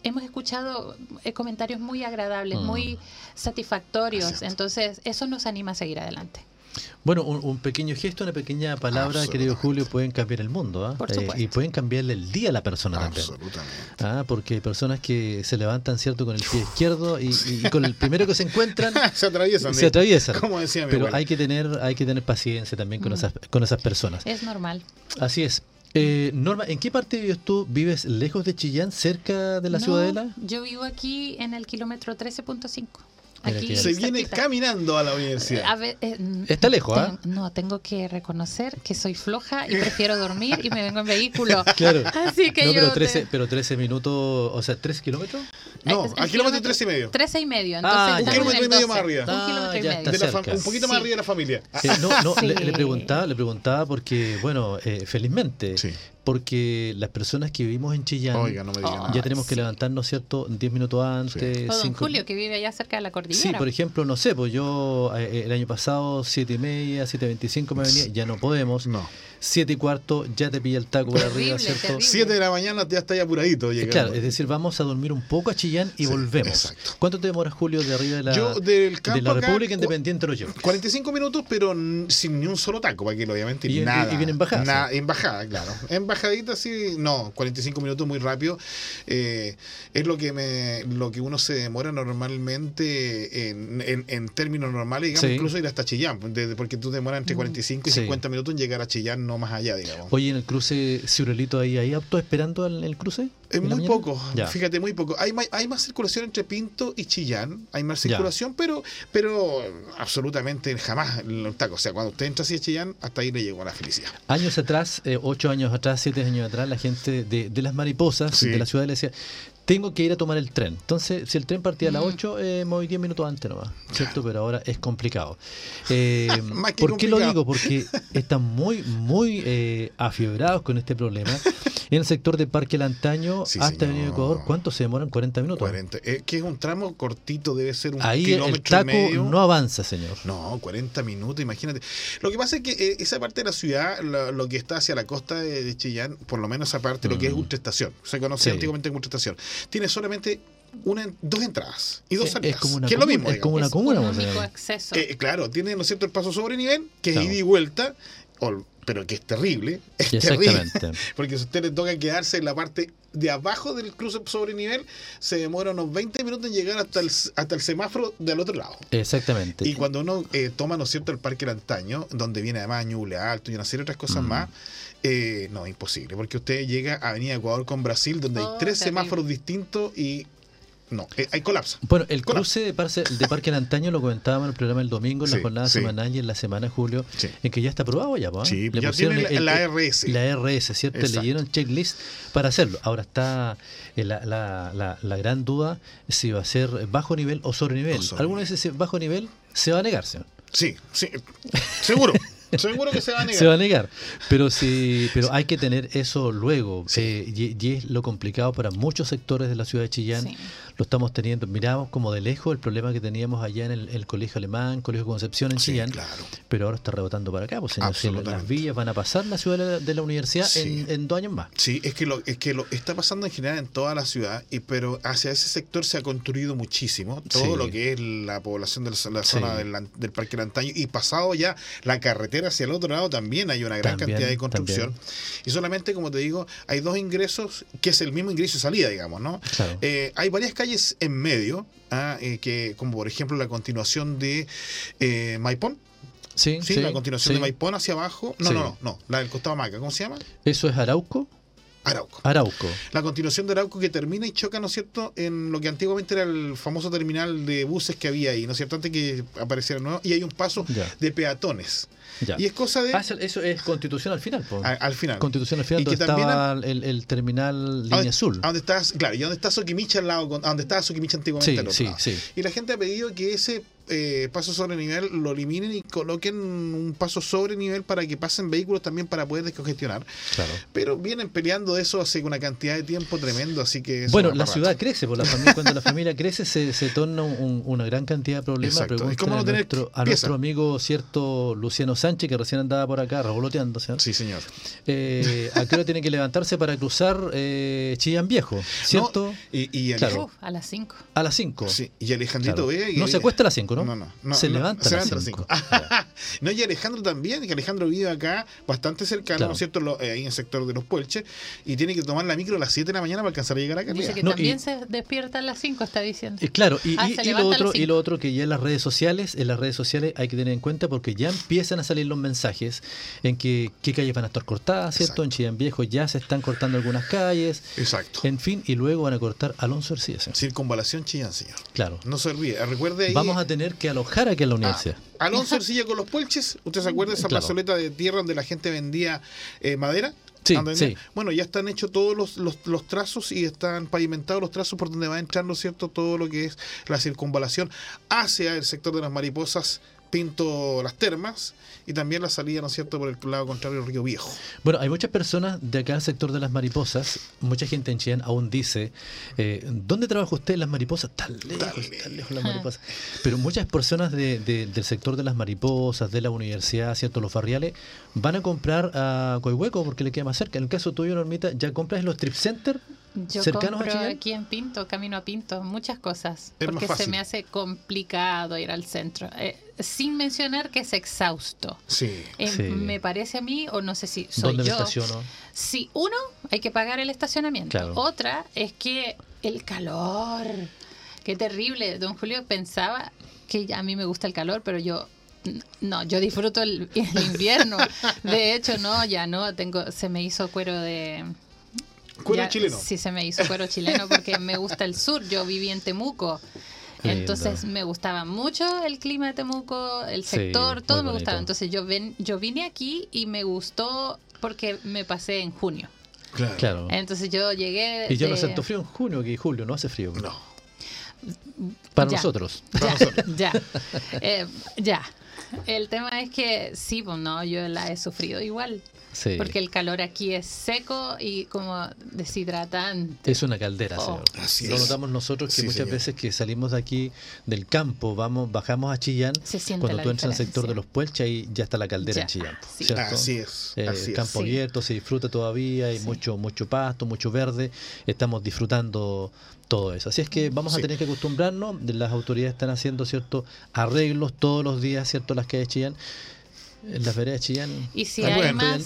hemos escuchado eh, comentarios muy agradables, Mm. muy satisfactorios. Es. Entonces, eso nos anima a seguir adelante. Bueno, un, un pequeño gesto, una pequeña palabra, querido Julio, pueden cambiar el mundo. ¿ah? Por Eh, supuesto. y pueden cambiarle el día a la persona también. Absolutamente. Ah, porque hay personas que se levantan, ¿cierto?, con el pie izquierdo y, y con el primero que se encuentran se atraviesan. se atraviesan. Como decía mi Pero abuela. hay que tener hay que tener paciencia también con Mm. esas con esas personas. Es normal. Así es. Eh, Norma, ¿en qué parte vives tú? ¿Vives lejos de Chillán, cerca de la No, ciudadela? Yo vivo aquí en el kilómetro 13.5. Aquí Se viene caminando a la universidad. A ver, eh, Está lejos, ¿ah? ten- No, tengo que reconocer que soy floja y prefiero dormir y me vengo en vehículo. Claro. Así que no, yo pero te- 13, pero 13 minutos, o sea, 3 kilómetros. no, Eh, el al kilómetro tres y medio. 13 y medio. Entonces Ah, estamos ya. en Un kilómetro y medio 12. más arriba. Un Ah, kilómetro y ya medio. está De la cerca. fam- un poquito Sí. más arriba de la familia. Eh, no, no, le, Sí. le preguntaba, le preguntaba porque, bueno, eh, felizmente, Sí. Porque las personas que vivimos en Chillán Oiga, no me digan Oh. ya tenemos que sí. levantarnos, ¿cierto? 10 minutos antes. O don cinco- Julio, que vive allá cerca de la cordillera. Sí, por ejemplo, no sé, pues yo eh, el año pasado, 7 y media, 7 y 25 me venía, ya no podemos. No. 7 y cuarto, ya te pilla el taco por arriba, Terrible, ¿cierto? terrible. Siete de la mañana ya está ahí apuradito llegando. Claro, es decir, vamos a dormir un poco a Chillán y Sí, volvemos. exacto. ¿Cuánto te demoras, Julio, de arriba de la, Yo del de campo la acá, República cu- Independiente lo llevo? 45 minutos, pero sin ni un solo taco, para que obviamente Y nada. y bien en bajada, Nada, sí. En bajada, claro. En bajadita sí, no, 45 minutos muy rápido. Eh, es lo que me lo que uno se demora normalmente en, en, en términos normales, digamos, Sí. incluso ir hasta Chillán, desde- porque tú demoras entre 45 y Sí. 50 minutos en llegar a Chillán, no más allá, digamos. Oye, en el cruce, Ciurelito, ahí, ¿hay autos esperando en el cruce? Es ¿En muy poco, Ya. fíjate, muy poco. Hay, hay más circulación entre Pinto y Chillán, hay más Ya. circulación, pero pero absolutamente jamás los tacos. O sea, cuando usted entra así a Chillán, hasta ahí le llegó la felicidad. Años atrás, eh, ocho años atrás, siete años atrás, la gente de, de las mariposas Sí. de la ciudad le decía, tengo que ir a tomar el tren. Entonces, si el tren partía a las Mm. 8, eh, me voy 10 minutos antes nomás, ¿cierto? Pero ahora es complicado. Eh, ¿Por qué lo digo? Porque están muy, muy eh, afiebrados con este problema. En el sector de Parque Lantaño Sí, hasta. Avenida Ecuador, ¿cuánto se demoran? 40 minutos. 40. Eh, que es un tramo cortito, debe ser un Ahí el kilómetro taco y medio. no avanza, señor. No, 40 minutos, imagínate. Lo que pasa es que eh, esa parte de la ciudad, lo, lo que está hacia la costa de, de Chillán, por lo menos esa parte, lo que es Mm. Ultraestación, se conocía Sí. antiguamente como Ultraestación, tiene solamente una, dos entradas y dos Es- salidas. es como una que es lo comuna, mismo, es como una es comuna, acceso. Eh, claro, tiene, ¿no es cierto?, el paso sobre nivel, que es Claro. ida y vuelta, o- pero que es terrible. Es terrible. Exactamente. Porque si a usted le toca quedarse en la parte de abajo del cruce sobre nivel, se demora unos 20 minutos en llegar hasta el, hasta el semáforo del otro lado. Exactamente. Y cuando uno eh, toma, ¿no es cierto?, el Parque El Antaño, donde viene además Ñuble Alto y una serie de otras cosas Mm. más, eh, no, imposible, porque usted llega a Avenida Ecuador con Brasil, donde hay Oh, tres terrible. semáforos distintos y no, eh, hay colapso. Bueno, el Colapso. cruce de, Parque de Parque del Antaño lo comentábamos en el programa el domingo, en la Sí, jornada sí. semanal y en la semana de julio, Sí. en que ya está aprobado ya, ¿no? Sí, ya tiene la- la RS. La RS, ¿cierto? Exacto. Le dieron checklist para hacerlo. Ahora está eh, la, la, la, la gran duda si va a ser bajo nivel o sobre nivel. O sobre Algunos dicen si bajo nivel se va a negar, señor. Sí, sí, seguro, seguro que se va a negar. Se va a negar. Pero sí, pero hay que tener eso luego. eh, y, y es lo complicado para muchos sectores de la ciudad de Chillán. Sí. Lo estamos teniendo. Miramos como de lejos el problema que teníamos allá en el, el colegio alemán, colegio Concepción en Sí, Chillán. claro. Pero ahora está rebotando para acá. Pues, señor, las villas van a pasar la ciudad de la, de la universidad Sí. en, en dos años más. Sí, es que lo, es que lo está pasando en general en toda la ciudad, y pero hacia ese sector se ha construido muchísimo. Todo Sí. lo que es la población de la, la Sí. zona del, del Parque Lantaño y pasado ya la carretera hacia el otro lado también hay una gran También, cantidad de construcción. también. Y solamente, como te digo, hay dos ingresos, que es el mismo ingreso y salida, digamos, ¿no? Claro. Eh, hay varias calles en medio, ah, eh, que como por ejemplo la continuación de eh, Maipón. sí, Sí, sí, la continuación sí. de Maipón hacia abajo. No, no, no, no, la del costado Maca, ¿cómo se llama? Eso es Arauco. Arauco. Arauco. La continuación de Arauco que termina y choca, ¿no es cierto?, en lo que antiguamente era el famoso terminal de buses que había ahí, ¿no es cierto?, antes que apareciera nuevo, y hay un paso Ya. de peatones. Ya. Y es cosa de... Ah, eso, es constitución al final. po. a- al final. Constitución al final, Y que donde también estaba el, el terminal línea azul. a donde está, claro, y donde está Soquimicha al lado, a donde estaba Soquimicha antiguamente Sí, al otro sí, lado. sí. Y la gente ha pedido que ese eh, paso sobre nivel lo eliminen y coloquen un paso sobre nivel para que pasen vehículos también para poder descongestionar. Claro. Pero vienen peleando eso hace una cantidad de tiempo tremendo, así que... Bueno, la ciudad rato. crece, por la familia, cuando la familia crece se, se torna un- una gran cantidad de problemas. Exacto. Es como no a, tener nuestro, a nuestro amigo cierto Luciano Sánchez, que recién andaba por acá revoloteando. ¿sí? Sí, señor. Eh, ¿A qué hora tiene que levantarse para cruzar eh, Chillán Viejo? ¿Cierto? No, y, y Claro. Uf, a las 5. A las 5. Sí, y Alejandrito Vega. y- No se acuesta a las 5, 5, ¿no? No, no, no, se no, levanta se a las levanta a las 5. cinco. no, y Alejandro también, que Alejandro vive acá bastante cercano, Claro. ¿no es cierto? Lo- eh, ahí en el sector de los Puelches, y tiene que tomar la micro a las 7 de la mañana para alcanzar a llegar acá. Dice que No, también y- se despierta a las 5, está diciendo. Eh, Claro, y, Ah, y- lo otro, y lo otro que ya en las redes sociales, en las redes sociales hay que tener en cuenta porque ya empiezan a salir los mensajes en que qué calles van a estar cortadas, ¿cierto? Exacto. En Chillán Viejo ya se están cortando algunas calles, Exacto. en fin, y luego van a cortar Alonso Ercías. Circunvalación Chillán, señor. Claro. No se olvide. Recuerde ahí. Vamos a tener que alojar aquí en la Ah, universidad. Alonso Ercilla con los Puelches. ¿Usted se acuerda de esa Claro. plazoleta de tierra donde la gente vendía eh, madera? Sí, sí. Bueno, ya están hechos todos los, los, los trazos y están pavimentados los trazos por donde va entrando, ¿cierto? Todo lo que es la circunvalación hacia el sector de las mariposas, Pinto las termas y también la salida, ¿no es cierto?, por el lado contrario del río Viejo. Bueno, hay muchas personas de acá del sector de las mariposas, mucha gente en Chillán aún dice, eh, ¿dónde trabaja usted en las mariposas? Tan lejos, tan lejos las mariposas. Pero muchas personas de- de- del sector de las mariposas, de la universidad, ¿cierto? Los barriales, van a comprar a Coihueco porque le queda más cerca. En el caso tuyo, Normita, ¿ya compras en los trip center Yo cercanos a compro Chillán? aquí en Pinto, camino a Pinto, muchas cosas. Es porque se me hace complicado ir al centro. Eh, sin mencionar que es exhausto. Sí. Eh, Sí. Me parece a mí, o no sé si soy ¿Dónde me yo. estaciono? Sí, uno, hay que pagar el estacionamiento. Claro. Otra es que el calor. Qué terrible. Don Julio pensaba que ya a mí me gusta el calor, pero yo no, yo disfruto el, el invierno. De hecho, no, ya no, tengo se me hizo cuero de Cuero ya, chileno. Sí, se me hizo cuero chileno porque me gusta el sur. Yo viví en Temuco. Entonces me gustaba mucho el clima de Temuco, el sector, todo me gustaba. Entonces yo ven, yo vine aquí y me gustó porque me pasé en junio. Claro. Claro. Entonces yo llegué. Y yo no de- siento frío en junio, que julio no hace frío. No. Para Ya. nosotros. Ya, ya, Eh, ya. El tema es que sí, pues no, yo la he sufrido igual. Sí. Porque el calor aquí es seco y como deshidratante. Es una caldera, Oh. señor. Así Lo es. notamos nosotros que Sí, muchas señor. veces que salimos de aquí del campo, vamos, bajamos a Chillán, Se siente cuando tú entras al sector de los Puelches, ahí ya está la caldera Ya, en Chillán. sí. ¿cierto? Así es. Eh, así es. campo abierto, se disfruta todavía, hay Sí. mucho, mucho pasto, mucho verde, estamos disfrutando todo eso. Así es que vamos a tener que acostumbrarnos, las autoridades están haciendo cierto arreglos todos los días, cierto, las calles de Chillán, en las veredas de Chillán. Y si hay bueno. más,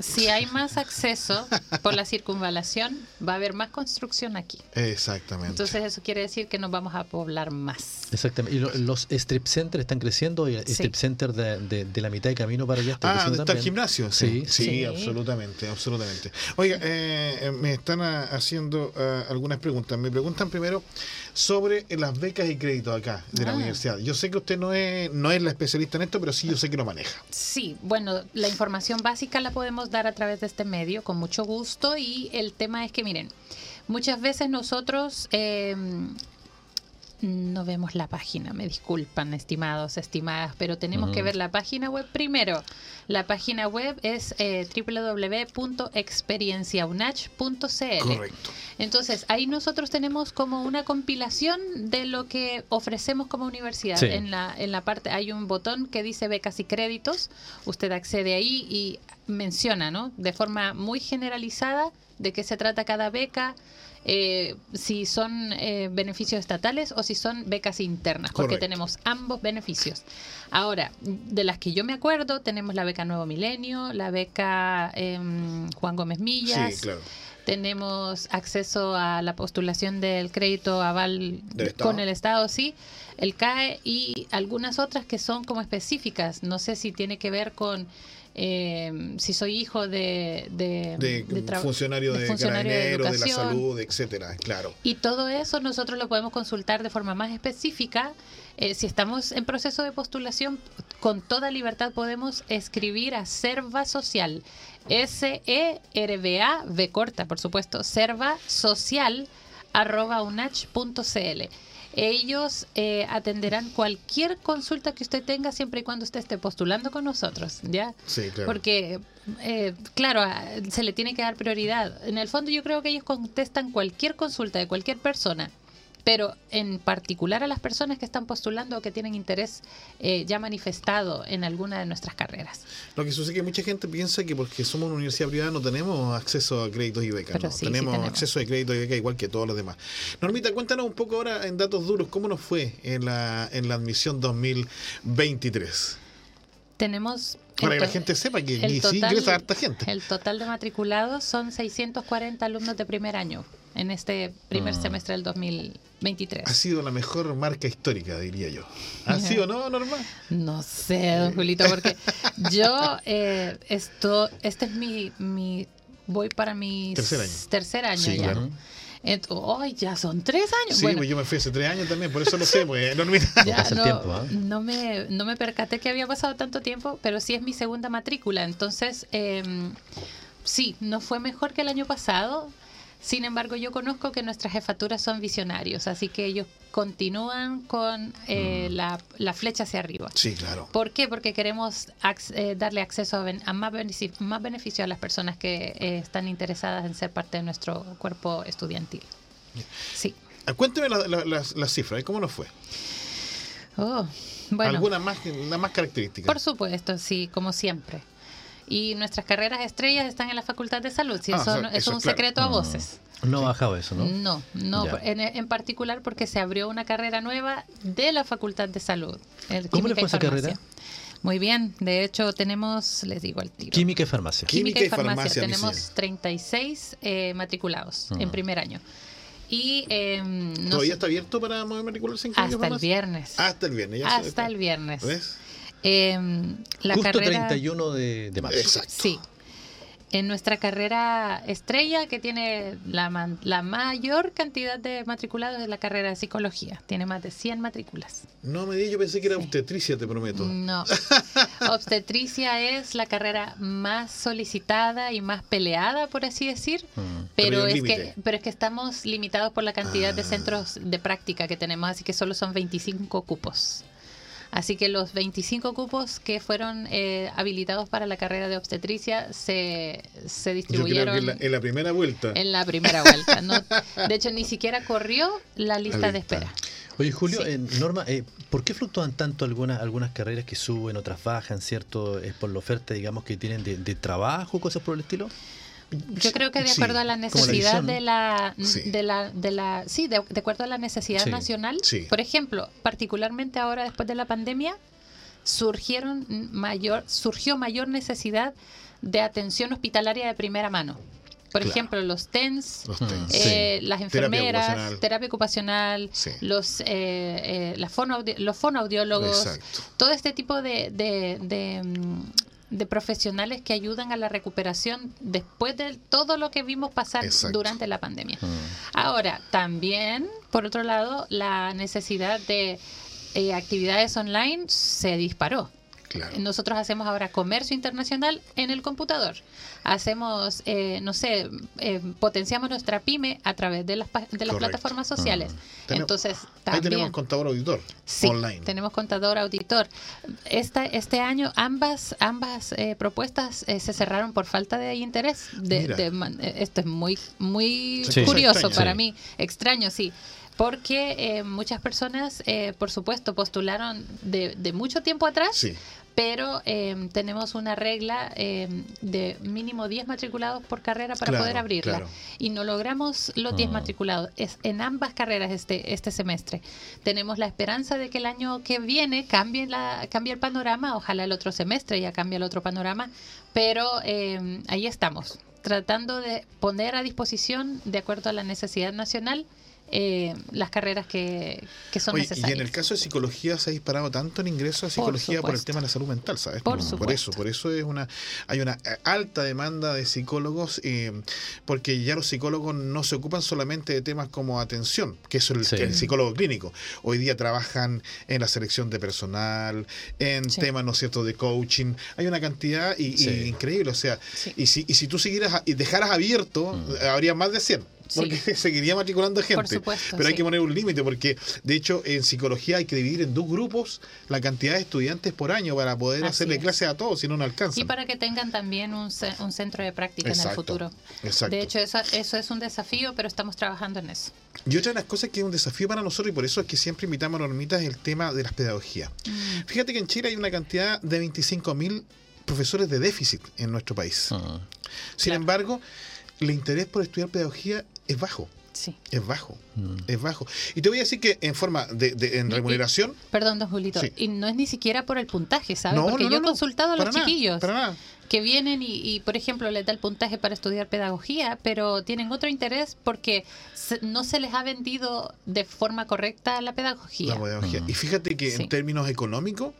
si hay más acceso por la circunvalación, va a haber más construcción aquí. Exactamente. Entonces eso quiere decir que nos vamos a poblar más. Exactamente. Y lo- los strip centers están creciendo y el Sí. strip center de, de- de la mitad de camino para allá está Ah, creciendo ¿dónde está el gimnasio? Sí, Sí, sí, sí. absolutamente, absolutamente. Oiga, eh, eh, me están ah, haciendo ah, algunas preguntas. Me preguntan primero sobre las becas y créditos acá de la Ah. universidad. Yo sé que usted no es, no es la especialista en esto, pero sí yo sé que lo maneja. Sí, bueno, la información básica la podemos dar a través de este medio con mucho gusto y el tema es que, miren, muchas veces nosotros eh, no vemos la página, me disculpan, estimados, estimadas, pero tenemos que ver la página web primero. La página web es eh, www.experienciaunach.cl. Correcto. Entonces, ahí nosotros tenemos como una compilación de lo que ofrecemos como universidad. Sí. En, la, en la parte hay un botón que dice becas y créditos. Usted accede ahí y menciona, ¿no? De forma muy generalizada de qué se trata cada beca. Eh, si son eh, beneficios estatales o si son becas internas, porque Correcto. tenemos ambos beneficios. Ahora, de las que yo me acuerdo, tenemos la beca Nuevo Milenio, la beca em, Juan Gómez Millas, Sí, claro. tenemos acceso a la postulación del crédito aval Del con el Estado, sí, el CAE y algunas otras que son como específicas. No sé si tiene que ver con eh, si soy hijo de, de, De, de tra- funcionario de, funcionario de, la salud, etcétera, claro. Y todo eso nosotros lo podemos consultar de forma más específica. Eh, si estamos en proceso de postulación, con toda libertad podemos escribir a Serva Social. S-E-R-V-A, V corta, por supuesto, Serva Social, arroba unach.cl. Ellos eh, atenderán cualquier consulta que usted tenga siempre y cuando usted esté postulando con nosotros, ¿ya? Sí, claro. Porque, eh, claro, se le tiene que dar prioridad. En el fondo yo creo que ellos contestan cualquier consulta de cualquier persona pero en particular a las personas que están postulando o que tienen interés eh, ya manifestado en alguna de nuestras carreras. Lo que sucede es que mucha gente piensa que porque somos una universidad privada no tenemos acceso a créditos y becas. Pero ¿no? sí, sí tenemos, acceso a créditos y becas igual que todos los demás. Normita, cuéntanos un poco ahora en datos duros, ¿cómo nos fue en la, en la admisión 2023? Tenemos... Para que la gente sepa que sí ingresa harta gente. El total de matriculados son 640 alumnos de primer año en este primer Mm. semestre del 2023. Ha sido la mejor marca histórica, diría yo. ¿Ha sido, no, Norma? No sé, don Julito, porque yo eh, esto, este es mi, mi, voy para mi Tercer año. tercer año Sí, ya. claro. ¡Ay, ya son tres años! Sí, bueno, pues yo me fui hace tres años también, por eso lo sé, pues, Normita. ya no, tiempo, ¿ah? no, me, no me percaté que había pasado tanto tiempo, pero sí es mi segunda matrícula. Entonces, eh, sí, no fue mejor que el año pasado. Sin embargo, yo conozco que nuestras jefaturas son visionarios, así que ellos continúan con eh, Mm. la, la flecha hacia arriba. Sí, claro. ¿Por qué? Porque queremos ac- eh, darle acceso a, ben- a más, benefici- más beneficio a las personas que eh, están interesadas en ser parte de nuestro cuerpo estudiantil. Sí. Ah, Cuénteme la- la- las, las cifras. ¿cómo nos fue? Oh, bueno. ¿Alguna más, una más característica? Por supuesto, sí, como siempre. Y nuestras carreras estrellas están en la Facultad de Salud. Si Ah, eso, o sea, no- eso es un claro. secreto a Mm. voces. No ha bajado eso, ¿no? No, no, en, en particular porque se abrió una carrera nueva de la Facultad de Salud. el ¿Cómo le fue esa Farmacia. carrera? Muy bien, de hecho tenemos, les digo al tiro. Química y farmacia. Química y farmacia, mi tenemos señora. 36 eh, matriculados en Mm. primer año. Y eh, no ¿Todavía sé- está abierto para matricularse en química hasta el farmacia? viernes. Hasta el viernes. ya hasta el viernes. ¿Ves? Eh, la Justo carrera, 31 de, de marzo. Exacto. Sí. En nuestra carrera estrella, que tiene la, man- la mayor cantidad de matriculados, es la carrera de psicología. Tiene más de 100 matrículas. No me digas, yo pensé que era obstetricia, te prometo. No. Obstetricia es la carrera más solicitada y más peleada, por así decir. Mm. Pero es que, pero es que estamos limitados por la cantidad de Ah. centros de práctica que tenemos, así que solo son 25 cupos. Así que los 25 cupos que fueron eh, habilitados para la carrera de obstetricia se, se Yo creo distribuyeron que en la, en la primera vuelta. en la primera vuelta. ¿no? De hecho, ni siquiera corrió la lista de lista. espera. Oye, Julio, Sí. eh, Norma, eh, ¿por qué fluctúan tanto algunas algunas carreras que suben, otras bajan, cierto? ¿Es por la oferta, digamos, que tienen de, de trabajo, cosas por el estilo? Yo creo que de Sí, acuerdo a la necesidad de la Sí. de la de la sí, de, de acuerdo a la necesidad Sí. nacional. Por ejemplo, particularmente ahora después de la pandemia surgieron mayor surgió mayor necesidad de atención hospitalaria de primera mano. Por Claro. ejemplo, los TENS, Los. TENS. eh, las Terapia enfermeras, ocupacional. terapia ocupacional, Sí. los eh, eh, las fonoaudi- los fonoaudiólogos, Exacto. todo este tipo de, de, de, de profesionales que ayudan a la recuperación después de todo lo que vimos pasar Exacto. durante la pandemia. Mm. Ahora, también, por otro lado, la necesidad de eh, actividades online se disparó. Claro. Nosotros hacemos ahora comercio internacional en el computador. Hacemos, eh, no sé, eh, potenciamos nuestra pyme a través de las, de las plataformas sociales. Tenemos- Entonces, Ahí también... tenemos contador auditor Sí, online. tenemos contador auditor. Esta, este año ambas ambas eh, propuestas eh, se cerraron por falta de interés. De, de eh, esto es muy muy Sí. curioso Extraño. para Sí. mí, extraño, sí. Porque eh, muchas personas, eh, por supuesto, postularon de, de mucho tiempo atrás, Sí. Pero eh, tenemos una regla eh, de mínimo 10 matriculados por carrera para Claro, poder abrirla. claro. Y no logramos los 10 Ah. matriculados. Es en ambas carreras este, este semestre. Tenemos la esperanza de que el año que viene cambie, la, cambie el panorama, ojalá el otro semestre ya cambie el otro panorama, pero eh, ahí estamos, tratando de poner a disposición, de acuerdo a la necesidad nacional, eh, las carreras que, que son Oye, y necesarias. en el caso de psicología se ha disparado tanto en ingreso a psicología por, el tema de la salud mental, ¿sabes? Por eso, supuesto. por eso es una hay una eh, alta demanda de psicólogos eh, porque ya los psicólogos no se ocupan solamente de temas como atención, que eso es el, Sí. que el psicólogo clínico. Hoy día trabajan en la selección de personal, en Sí. temas, ¿no es cierto?, de coaching. Hay una cantidad y, increíble, o sea, Sí. y si, y si tú siguieras y dejaras abierto, Mm. habría más de 100. Porque Sí. seguiría matriculando gente. Por supuesto, pero hay sí. que poner un límite, porque de hecho en psicología hay que dividir en dos grupos la cantidad de estudiantes por año para poder Así hacerle es. clases a todos, si no, no alcanza. Y para que tengan también un, un centro de práctica en el futuro. exacto. De hecho, eso, eso es un desafío, pero estamos trabajando en eso. Y otra de las cosas que es un desafío para nosotros, y por eso es que siempre invitamos a Normita, es el tema de las pedagogías. Mm. Fíjate que en Chile hay una cantidad de 25.000 profesores de déficit en nuestro país. Ah. Sin Claro. embargo, el interés por estudiar pedagogía es bajo. Sí. Es bajo, Mm. es bajo. Y te voy a decir que en forma de, de- en y- remuneración, Perdón, don Julito. Sí. Y no es ni siquiera por el puntaje, ¿sabes? no, Porque no, yo no, he no, consultado a los para nada, chiquillos para nada. que vienen y, y, por ejemplo, les da el puntaje para estudiar pedagogía, pero tienen otro interés porque se- no se les ha vendido de forma correcta la pedagogía. La pedagogía. Mm. Y fíjate que Sí. en términos económicos,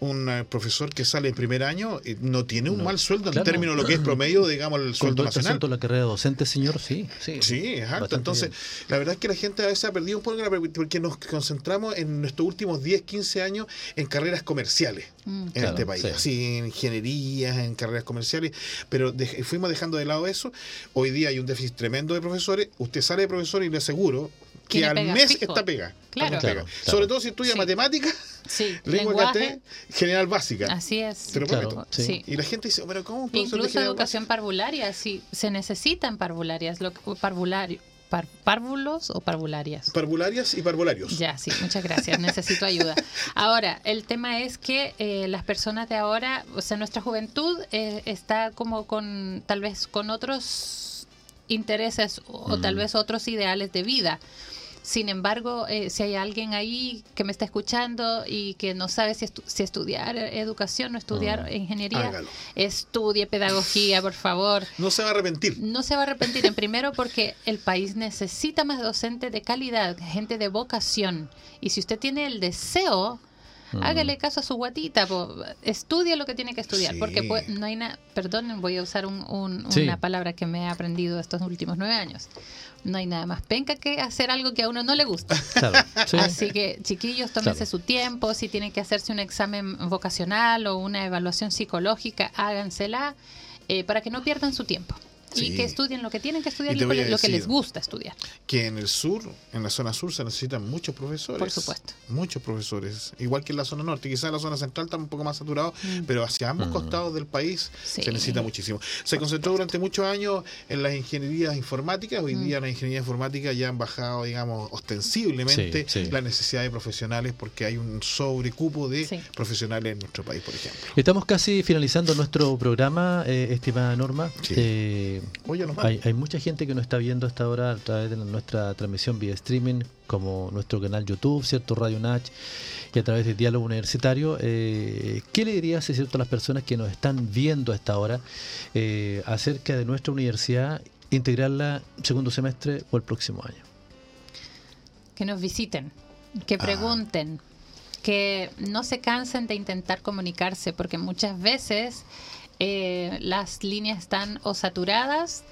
un eh, profesor que sale en primer año eh, no tiene un No, mal sueldo claro. en términos de lo que es promedio, digamos, el sueldo nacional. de la carrera docente, señor, sí. Sí, Sí. Bastante Entonces, bien. la verdad es que la gente a veces ha perdido un poco la porque nos concentramos en nuestros últimos 10, 15 años en carreras comerciales Mm. en Claro, este país, sí. así en ingenierías, en carreras comerciales, pero dej- fuimos dejando de lado eso. Hoy día hay un déficit tremendo de profesores. Usted sale de profesor y le aseguro que al pega mes fijo. está pega. Claro. Está pega. Claro, claro. Sobre todo si estudia Sí. matemáticas, Sí, lengua lenguaje. caté, general básica. Así es. Te lo Claro, prometo. sí. Y la gente dice, pero ¿cómo Incluso educación parvularia, sí, se necesitan parvularias, lo que, parvulario, par- párvulos o parvularias. Parvularias y parvularios. Ya, sí, muchas gracias, necesito ayuda. Ahora, el tema es que eh, las personas de ahora, o sea, nuestra juventud eh, está como con, tal vez con otros intereses o, Mm. tal vez otros ideales de vida. Sin embargo, eh, si hay alguien ahí que me está escuchando y que no sabe si, estu- si estudiar educación o estudiar Mm. ingeniería, Hágalo. estudie pedagogía, por favor. No se va a arrepentir. No se va a arrepentir, en primero porque el país necesita más docentes de calidad, gente de vocación. Y si usted tiene el deseo, Mm. hágale caso a su guatita, po, estudie lo que tiene que estudiar, Sí. porque pues, no hay nada, perdón, voy a usar un- un- Sí. una palabra que me he aprendido estos últimos nueve años. No hay nada más penca que hacer algo que a uno no le gusta. Claro, sí. Así que, chiquillos, tómense Claro. su tiempo. Si tienen que hacerse un examen vocacional o una evaluación psicológica, hágansela eh, para que no pierdan su tiempo. Sí. Y que estudien lo que tienen que estudiar Y lo que les gusta estudiar. que en el sur, en la zona sur, se necesitan muchos profesores. Por supuesto. Muchos profesores. Igual que en la zona norte. Quizás en la zona central está un poco más saturado, Mm. pero hacia ambos Mm. costados del país Sí. se necesita muchísimo. Se concentró durante muchos años en las ingenierías informáticas. Hoy Mm. día las ingenierías informáticas ya han bajado, digamos, ostensiblemente Sí, sí. la necesidad de profesionales porque hay un sobrecupo de Sí. profesionales en nuestro país, por ejemplo. Estamos casi finalizando nuestro programa, eh, estimada Norma. Sí. Eh, Oye, hay, hay mucha gente que nos está viendo hasta ahora a través de nuestra transmisión vía streaming, como nuestro canal YouTube, ¿cierto? Radio Nach, y a través de Diálogo Universitario. Eh, ¿Qué le dirías, es cierto, a las personas que nos están viendo hasta ahora eh, acerca de nuestra universidad, integrarla segundo semestre o el próximo año? Que nos visiten, que Ah. pregunten, que no se cansen de intentar comunicarse, porque muchas veces eh, las líneas están o saturadas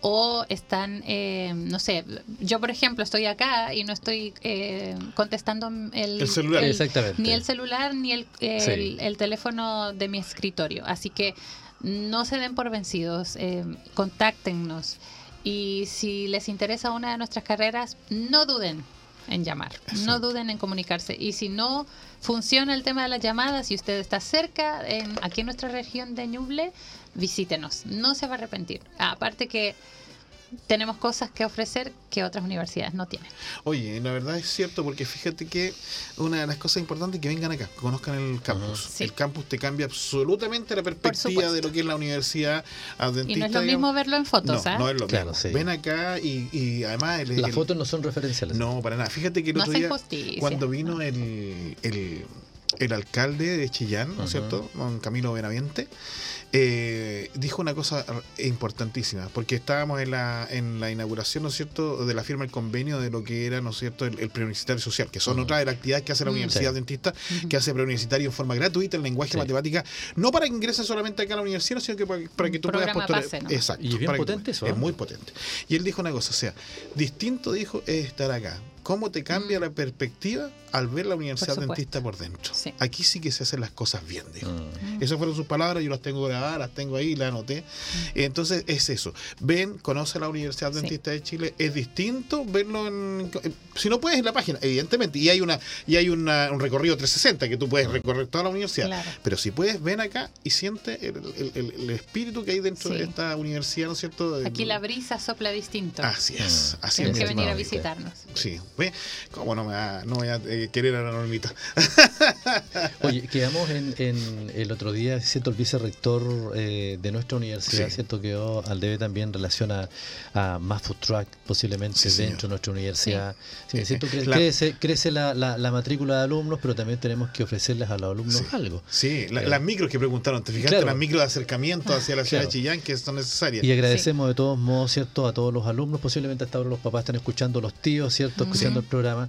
o están, eh, no sé, yo por ejemplo estoy acá y no estoy eh, contestando el, El celular. Exactamente. ni el celular ni el, el, Sí. el teléfono de mi escritorio. Así que no se den por vencidos, eh, contáctenos. Y si les interesa una de nuestras carreras, no duden en llamar, no duden en comunicarse. Y si no funciona el tema de las llamadas y usted está cerca, en, aquí en nuestra región de Ñuble, visítenos, no se va a arrepentir. Aparte que tenemos cosas que ofrecer que otras universidades no tienen. Oye, la verdad es cierto, porque fíjate que una de las cosas importantes es que vengan acá, que conozcan el campus. Sí. El campus te cambia absolutamente la perspectiva de lo que es la universidad adventista. Y no es lo digamos. mismo verlo en fotos, No, ¿ah? no es lo Claro, mismo. sí. Ven acá y, y además el, Las el- fotos no son referenciales. No, para nada. Fíjate que el No otro día, justicia. cuando vino el, el, el alcalde de Chillán, ¿no es cierto? Don Camilo Benavente, eh, dijo una cosa importantísima, porque estábamos en la, en la inauguración, ¿no es cierto?, de la firma del convenio de lo que era, ¿no es cierto?, el, el preuniversitario social, que son Ujú. otra de las actividades que hace la Mm. Universidad Sí. Dentista, que hace preuniversitario en forma gratuita, en lenguaje Sí. matemática, no para que ingreses solamente acá a la universidad, sino que para, para que tú puedas postular. base, ¿no? Exacto. Y es bien que- potente eso, Es ¿eh? muy potente. Y él dijo una cosa, o sea, distinto dijo es estar acá. ¿Cómo te cambia Mm. la perspectiva al ver la universidad dentista por dentro? Sí. Aquí sí que se hacen las cosas bien, dijo. Mm. Mm. Esas fueron sus palabras, yo las tengo grabadas las tengo ahí, las anoté. Entonces es eso. Ven, conoce la Universidad Dentista de Chile. Es distinto verlo en... Si no puedes en la página, evidentemente. Y hay una y hay una, un recorrido 360 que tú puedes recorrer toda la universidad. Claro. Pero si puedes, ven acá y siente el, el- el- el espíritu que hay dentro Sí. de esta universidad, ¿no es cierto? Aquí la brisa sopla distinto. Así es, Mm. así Tienes es. que mi venir a visitarnos. Sí, ¿ve? ¿Cómo no me va- no voy a eh, querer a la normita? Oye, quedamos en, en el otro día, ¿cierto? El vicerrector eh, de nuestra universidad, Sí. ¿cierto? Quedó al debe también en relación a, a más food truck posiblemente Sí, señor. dentro de nuestra universidad. Sí, ¿cierto? eh, Cre- la- crece crece la, la, la matrícula de alumnos, pero también tenemos que ofrecerles a los alumnos Sí. algo. Sí, Eh, las micros que preguntaron, ¿te fijaste? claro. Las micros de acercamiento hacia la ciudad Claro. de Chillán que son necesarias. Y agradecemos de todos modos, ¿cierto? A todos los alumnos, posiblemente hasta ahora los papás están escuchando, los tíos, ¿cierto? Escuchando el programa,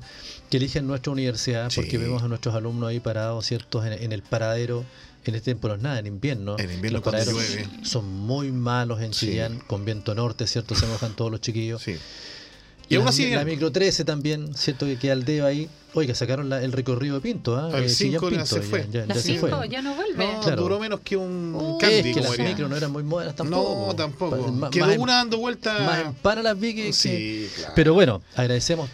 que eligen nuestra universidad, porque vemos a nuestros alumnos ahí parados, ¿cierto? En, en el paradero, en este tiempo no es nada, en invierno. En invierno los llueve. son muy malos en Sí. Chillán, con viento norte, ¿cierto? Se mojan todos los chiquillos. Sí. Y aún la, así, la micro 13 también, ¿cierto? Que queda al dedo ahí. Oiga, sacaron la- el recorrido de Pinto, ¿ah? El Eh, Chillán cinco ya se fue. Ya, ya- Las ya no vuelve. no, Claro. duró menos que un Uh, candy, es que las dirían. micro no eran muy modernas tampoco. No, tampoco. Quedó más en- una dando vuelta. más en para las Vicky que- Sí, claro. Pero bueno, agradecemos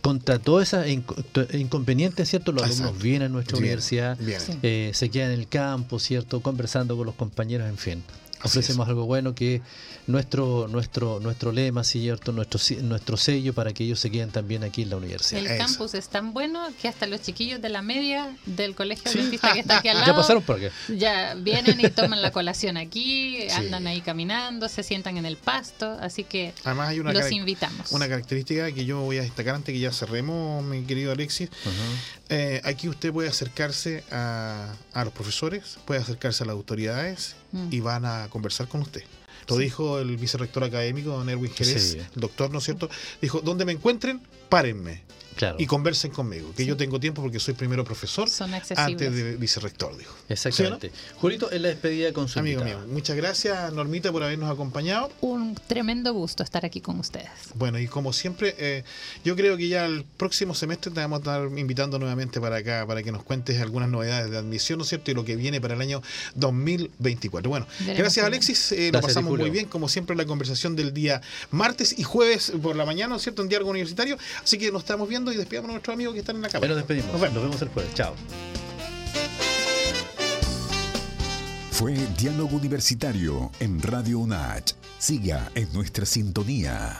contra todas esas inco- to- inconvenientes, ¿cierto? Los Exacto. alumnos vienen a nuestra Bien, universidad, bien. Eh, se quedan en el campo, ¿cierto? Conversando con los compañeros, en fin. Ofrecemos algo bueno que es nuestro, nuestro, nuestro lema, ¿cierto? Nuestro, nuestro sello para que ellos se queden también aquí en la universidad. El Eso. campus es tan bueno que hasta los chiquillos de la media del colegio Sí. dentista que está aquí al lado ¿Ya pasaron por acá? ya vienen y toman la colación aquí, Sí. andan ahí caminando, se sientan en el pasto, así que Además hay una, los invitamos. una característica que yo voy a destacar antes que ya cerremos, mi querido Alexis. Eh, aquí usted puede acercarse a, a los profesores, puede acercarse a las autoridades Mm. y van a conversar con usted. Lo Sí. dijo el vicerrector académico, don Erwin Jerez, Sí. el doctor, ¿no es cierto? Dijo, donde me encuentren, párenme Claro. y conversen conmigo, que Sí. yo tengo tiempo porque soy primero profesor Son antes de vicerrector, dijo. Exactamente. Julito, en la despedida con su Amigo invitado. mío, muchas gracias Normita por habernos acompañado. Un tremendo gusto estar aquí con ustedes. Bueno, y como siempre, eh, yo creo que ya el próximo semestre te vamos a estar invitando nuevamente para acá, para que nos cuentes algunas novedades de admisión, ¿no es cierto? Y lo que viene para el año 2024. Bueno, Veremos gracias. Alexis, eh, lo pasamos muy bien, como siempre, la conversación del día martes y jueves por la mañana, ¿no es cierto? En Diálogo Universitario. Así que nos estamos viendo y despidamos a nuestros amigos que están en la cámara. Bueno, despedimos. Nos vemos. Nos vemos el jueves. Chao. Fue Diálogo Universitario en Radio UNACH. Siga en nuestra sintonía.